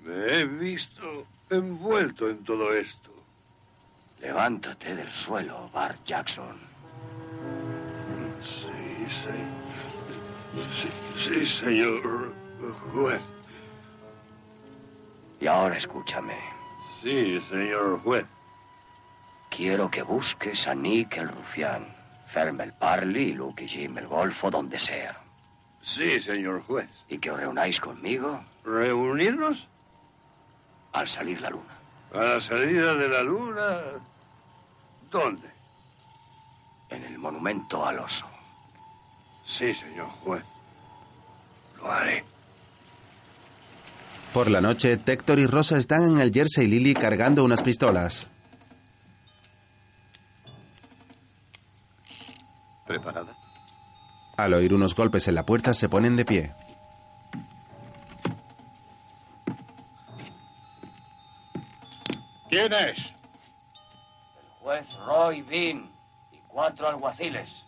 Me he visto envuelto en todo esto. Levántate del suelo, Bart Jackson. Sí, sí. Sí, sí, señor juez. Y ahora escúchame. Sí, señor juez. Quiero que busques a Nick el rufián, Ferm el Parley y Luke y Jim el Golfo, donde sea. Sí, señor juez. Y que os reunáis conmigo ¿Reunirnos? al salir la luna. A la salida de la luna. ¿Dónde? En el monumento al oso. Sí, señor juez. Lo haré. Por la noche, Tector y Rosa están en el Jersey Lily cargando unas pistolas. ¿Preparada? Al oír unos golpes en la puerta, se ponen de pie. ¿Quién es? El juez Roy Bean y cuatro alguaciles.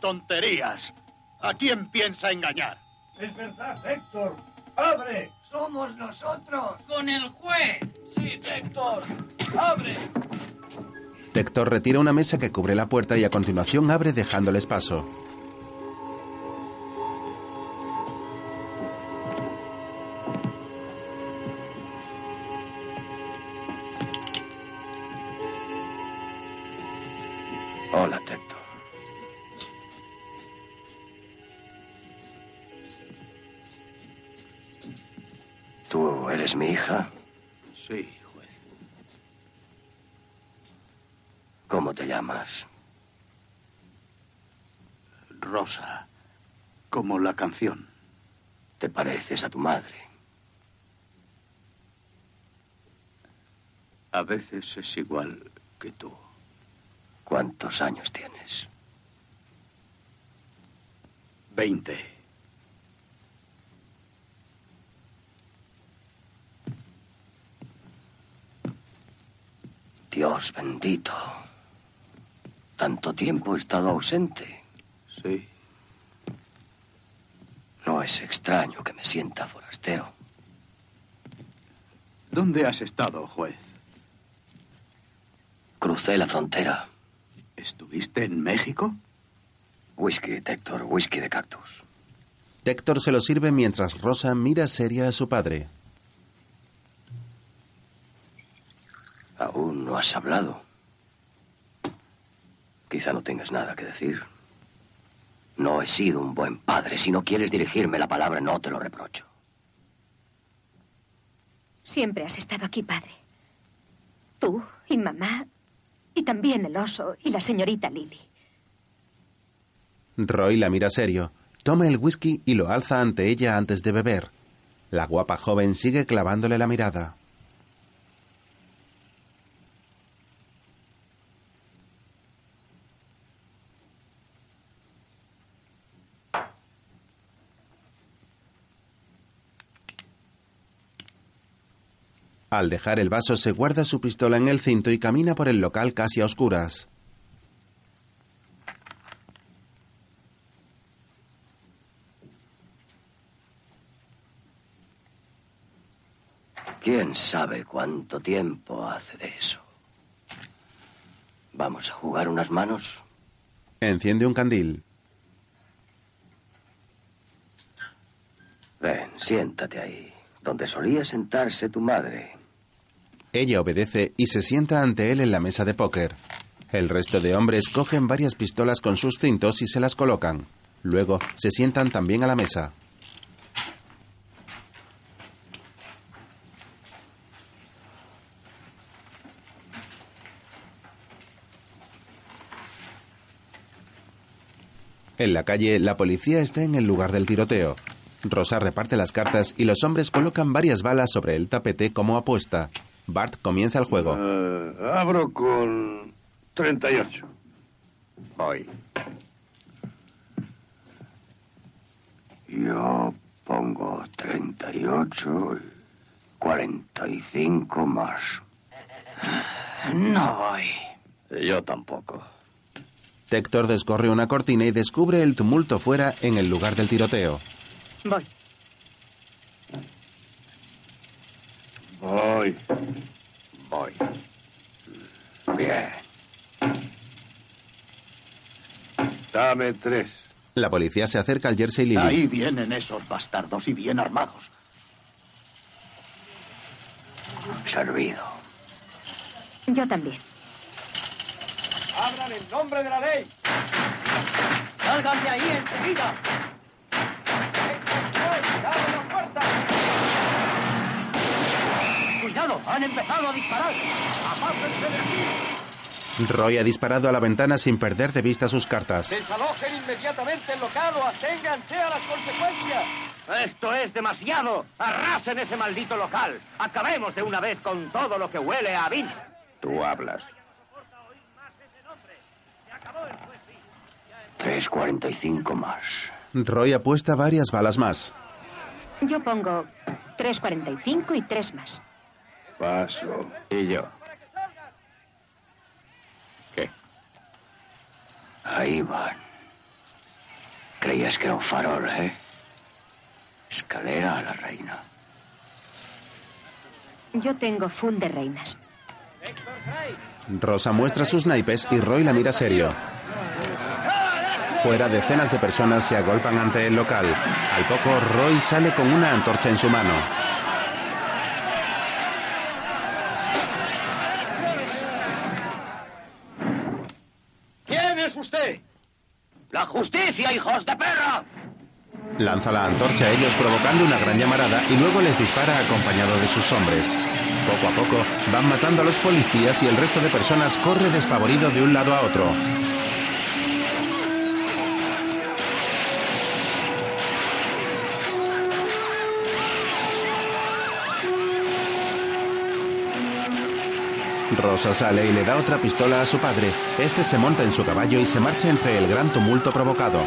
Tonterías. ¿A quién piensa engañar? Es verdad, Héctor. ¡Abre! ¡Somos nosotros! ¡Con el juez! Sí, Héctor. ¡Abre! Tector retira una mesa que cubre la puerta y a continuación abre dejándoles paso. Hola, Tector. ¿Tú eres mi hija? Sí, juez. ¿Cómo te llamas? Rosa. Como la canción. Te pareces a tu madre. A veces es igual que tú. ¿Cuántos años tienes? Veinte. Dios bendito. Tanto tiempo he estado ausente. Sí. No es extraño que me sienta forastero. ¿Dónde has estado, juez? Crucé la frontera. ¿Estuviste en México? Whisky, Tector, whisky de cactus. Tector se lo sirve mientras Rosa mira seria a su padre. Aún no has hablado. Quizá no tengas nada que decir. No he sido un buen padre. Si no quieres dirigirme la palabra, no te lo reprocho. Siempre has estado aquí, padre. Tú y mamá, y también el oso y la señorita Lily. Roy la mira serio, toma el whisky y lo alza ante ella antes de beber. La guapa joven sigue clavándole la mirada. Al dejar el vaso se guarda su pistola en el cinto y camina por el local casi a oscuras. ¿Quién sabe cuánto tiempo hace de eso? ¿Vamos a jugar unas manos? Enciende un candil. Ven, siéntate ahí, donde solía sentarse tu madre. Ella obedece y se sienta ante él en la mesa de póker. El resto de hombres cogen varias pistolas con sus cintos y se las colocan. Luego se sientan también a la mesa. En la calle, la policía está en el lugar del tiroteo. Rosa reparte las cartas y los hombres colocan varias balas sobre el tapete como apuesta. Bart comienza el juego. Eh, abro con 38. Voy. Yo pongo 38 y 45 más. No voy. Yo tampoco. Tector descorre una cortina y descubre el tumulto fuera en el lugar del tiroteo. Voy. Voy. Voy. Bien. Dame tres. La policía se acerca al Jersey Lily. Ahí vienen esos bastardos y bien armados. Servido. Yo también. ¡Abran en nombre de la ley! ¡Salgan de ahí enseguida! ¡Cuidado! ¡Han empezado a disparar! ¡Apártense de aquí! Roy ha disparado a la ventana sin perder de vista sus cartas. ¡Desalojen inmediatamente el local o aténganse a las consecuencias! ¡Esto es demasiado! ¡Arrasen ese maldito local! ¡Acabemos de una vez con todo lo que huele a vino! Tú hablas. 3.45 más. Roy apuesta varias balas más. Yo pongo 3.45 y 3 más. Paso. Y yo. Ahí van. Creías que era un farol, ¿eh? Escalera a la reina. Yo tengo fun de reinas. Rosa muestra sus naipes y Roy la mira serio. Fuera, decenas de personas se agolpan ante el local. Al poco, Roy sale con una antorcha en su mano. ¿Quién es usted? ¡La justicia, hijos de perra! Lanza la antorcha a ellos provocando una gran llamarada y luego les dispara acompañado de sus hombres. Poco a poco van matando a los policías y el resto de personas corre despavorido de un lado a otro. Rosa sale y le da otra pistola a su padre. Este se monta en su caballo y se marcha entre el gran tumulto provocado.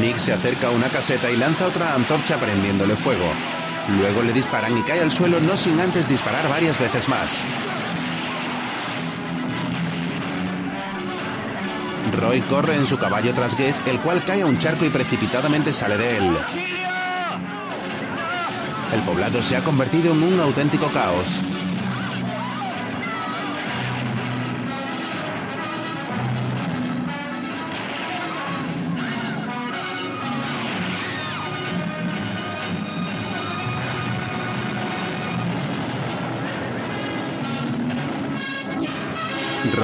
Nick se acerca a una caseta y lanza otra antorcha prendiéndole fuego. Luego le disparan y cae al suelo no sin antes disparar varias veces más. Roy corre en su caballo tras Guess, el cual cae a un charco y precipitadamente sale de él. El poblado se ha convertido en un auténtico caos.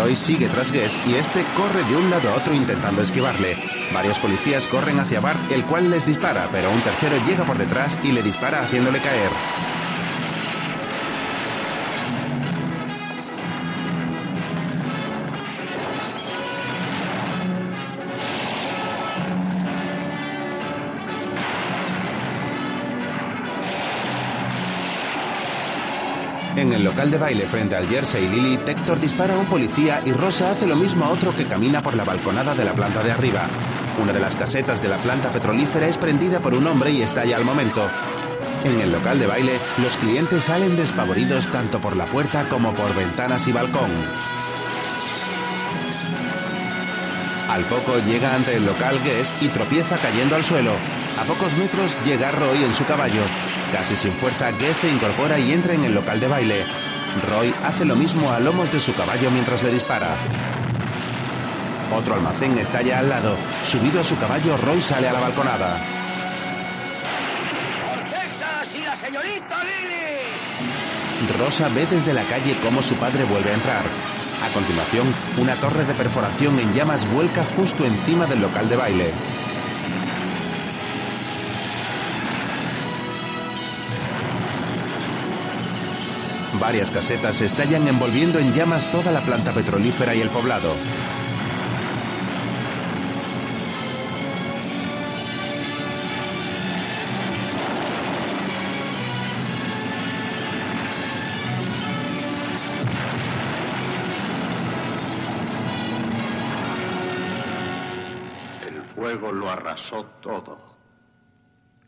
Roy sigue tras Guess y este corre de un lado a otro intentando esquivarle. Varios policías corren hacia Bart, el cual les dispara, pero un tercero llega por detrás y le dispara haciéndole caer. En el local de baile frente al Jersey Lily, Tector dispara a un policía y Rosa hace lo mismo a otro que camina por la balconada de la planta de arriba. Una de las casetas de la planta petrolífera es prendida por un hombre y estalla al momento. En el local de baile, los clientes salen despavoridos tanto por la puerta como por ventanas y balcón. Al poco llega ante el local Guess y tropieza cayendo al suelo. A pocos metros llega Roy en su caballo. Casi sin fuerza, Guess se incorpora y entra en el local de baile. Roy hace lo mismo a lomos de su caballo mientras le dispara. Otro almacén estalla al lado. Subido a su caballo, Roy sale a la balconada. ¡Por Texas y la señorita Lily! Rosa ve desde la calle cómo su padre vuelve a entrar. A continuación, una torre de perforación en llamas vuelca justo encima del local de baile. Varias casetas estallan envolviendo en llamas toda la planta petrolífera y el poblado. El fuego lo arrasó todo.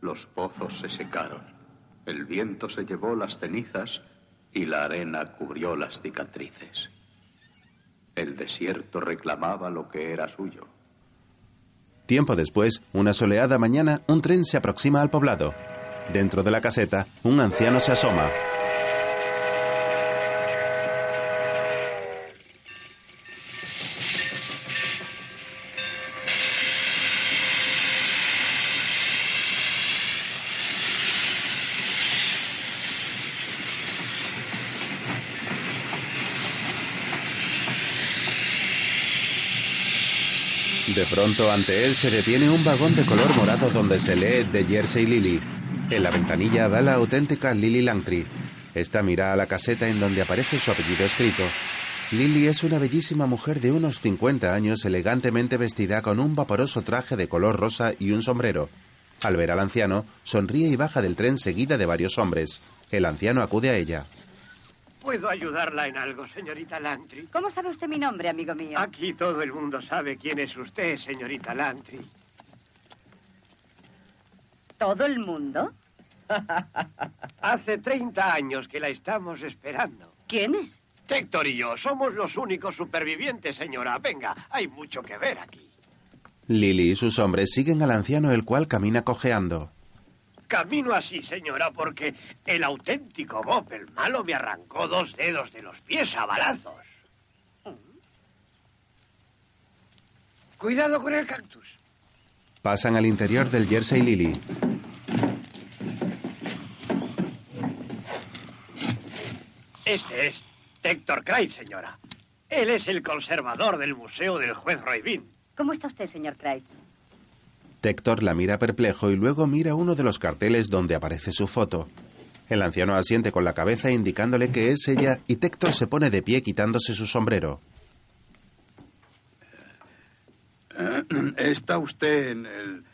Los pozos se secaron. El viento se llevó las cenizas y la arena cubrió las cicatrices. El desierto reclamaba lo que era suyo. Tiempo después, una soleada mañana, un tren se aproxima al poblado. Dentro de la caseta, un anciano se asoma. De pronto ante él se detiene un vagón de color morado donde se lee The Jersey Lily. En la ventanilla va la auténtica Lily Langtry. Esta mira a la caseta en donde aparece su apellido escrito. Lily es una bellísima mujer de unos 50 años elegantemente vestida con un vaporoso traje de color rosa y un sombrero. Al ver al anciano, sonríe y baja del tren seguida de varios hombres. El anciano acude a ella. ¿Puedo ayudarla en algo, señorita Lantry? ¿Cómo sabe usted mi nombre, amigo mío? Aquí todo el mundo sabe quién es usted, señorita Lantry. ¿Todo el mundo? Hace 30 años que la estamos esperando. ¿Quién es? Héctor y yo somos los únicos supervivientes, señora. Venga, hay mucho que ver aquí. Lily y sus hombres siguen al anciano el cual camina cojeando. Camino así, señora, porque el auténtico Bob, el malo, me arrancó dos dedos de los pies a balazos. Cuidado con el cactus. Pasan al interior del Jersey Lily. Este es Héctor Craig, señora. Él es el conservador del Museo del Juez Roybin. ¿Cómo está usted, señor Kreitz? Tector la mira perplejo y luego mira uno de los carteles donde aparece su foto. El anciano asiente con la cabeza indicándole que es ella y Tector se pone de pie quitándose su sombrero. Eh, Está usted en el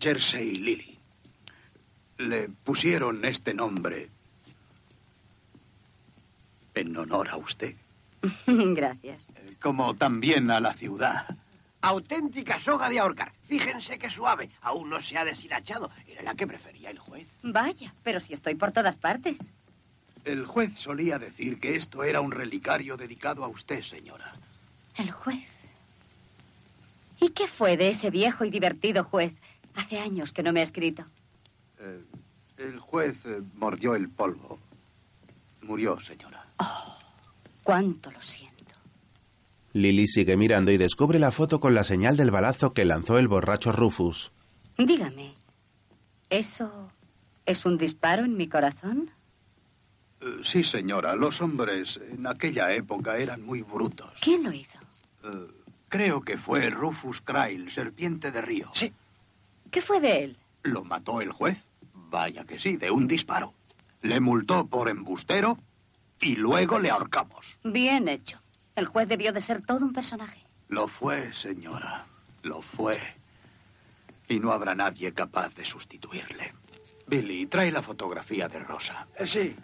Jersey Lily. Le pusieron este nombre en honor a usted, Gracias. como también a la ciudad. Auténtica soga de ahorcar. Fíjense qué suave. Aún no se ha deshilachado. Era la que prefería el juez. Vaya, pero si estoy por todas partes. El juez solía decir que esto era un relicario dedicado a usted, señora. El juez. ¿Y qué fue de ese viejo y divertido juez? Hace años que no me ha escrito. Eh, el juez eh, mordió el polvo. Murió, señora. Cuánto lo siento. Lily sigue mirando y descubre la foto con la señal del balazo que lanzó el borracho Rufus. Dígame, ¿eso es un disparo en mi corazón? Eh, sí, señora. Los hombres en aquella época eran muy brutos. ¿Quién lo hizo? Eh, creo que fue Rufus Krail, serpiente de río. Sí. ¿Qué fue de él? ¿Lo mató el juez? Vaya que sí, de un disparo. Le multó por embustero y luego le ahorcamos. Bien hecho. El juez debió de ser todo un personaje. Lo fue, señora. Lo fue. Y no habrá nadie capaz de sustituirle. Billy, trae la fotografía de Rosa. Sí.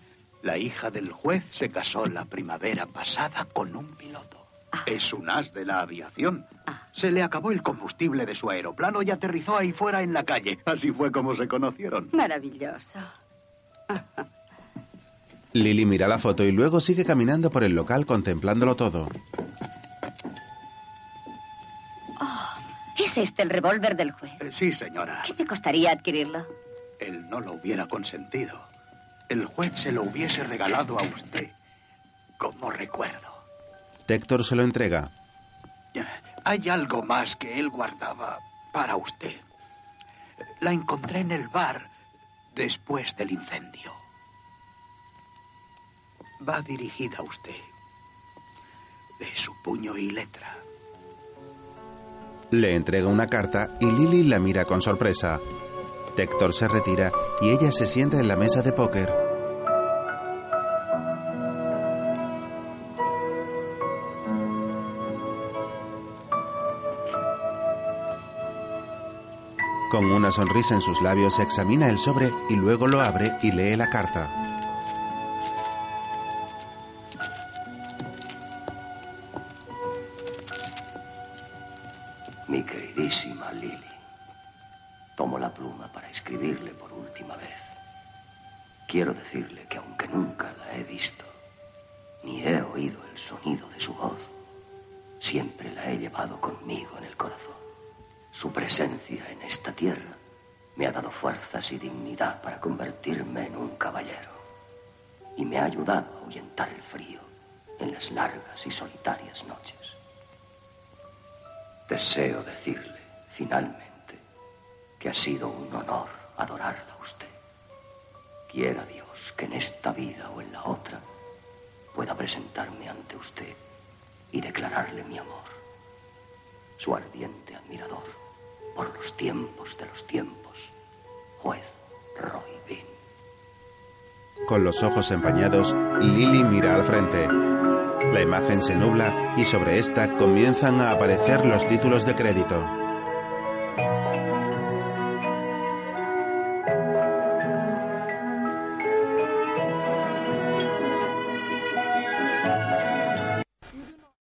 La hija del juez se casó la primavera pasada con un piloto. Es un as de la aviación. Se le acabó el combustible de su aeroplano y aterrizó ahí fuera en la calle. Así fue como se conocieron. Maravilloso. Lily mira la foto y luego sigue caminando por el local contemplándolo todo. Oh, ¿Es este el revólver del juez? Eh, Sí, señora. ¿Qué me costaría adquirirlo? Él no lo hubiera consentido. El juez se lo hubiese regalado a usted como recuerdo. Tector se lo entrega. Hay algo más que él guardaba para usted. La encontré en el bar después del incendio. Va dirigida a usted. De su puño y letra. Le entrega una carta y Lily la mira con sorpresa. Tector se retira y ella se sienta en la mesa de póker. Con una sonrisa en sus labios examina el sobre y luego lo abre y lee la carta. Deseo decirle, finalmente, que ha sido un honor adorarla a usted. Quiera Dios que en esta vida o en la otra pueda presentarme ante usted y declararle mi amor. Su ardiente admirador por los tiempos de los tiempos, juez Roy. Con los ojos empañados, Lily mira al frente. La imagen se nubla y sobre esta comienzan a aparecer los títulos de crédito.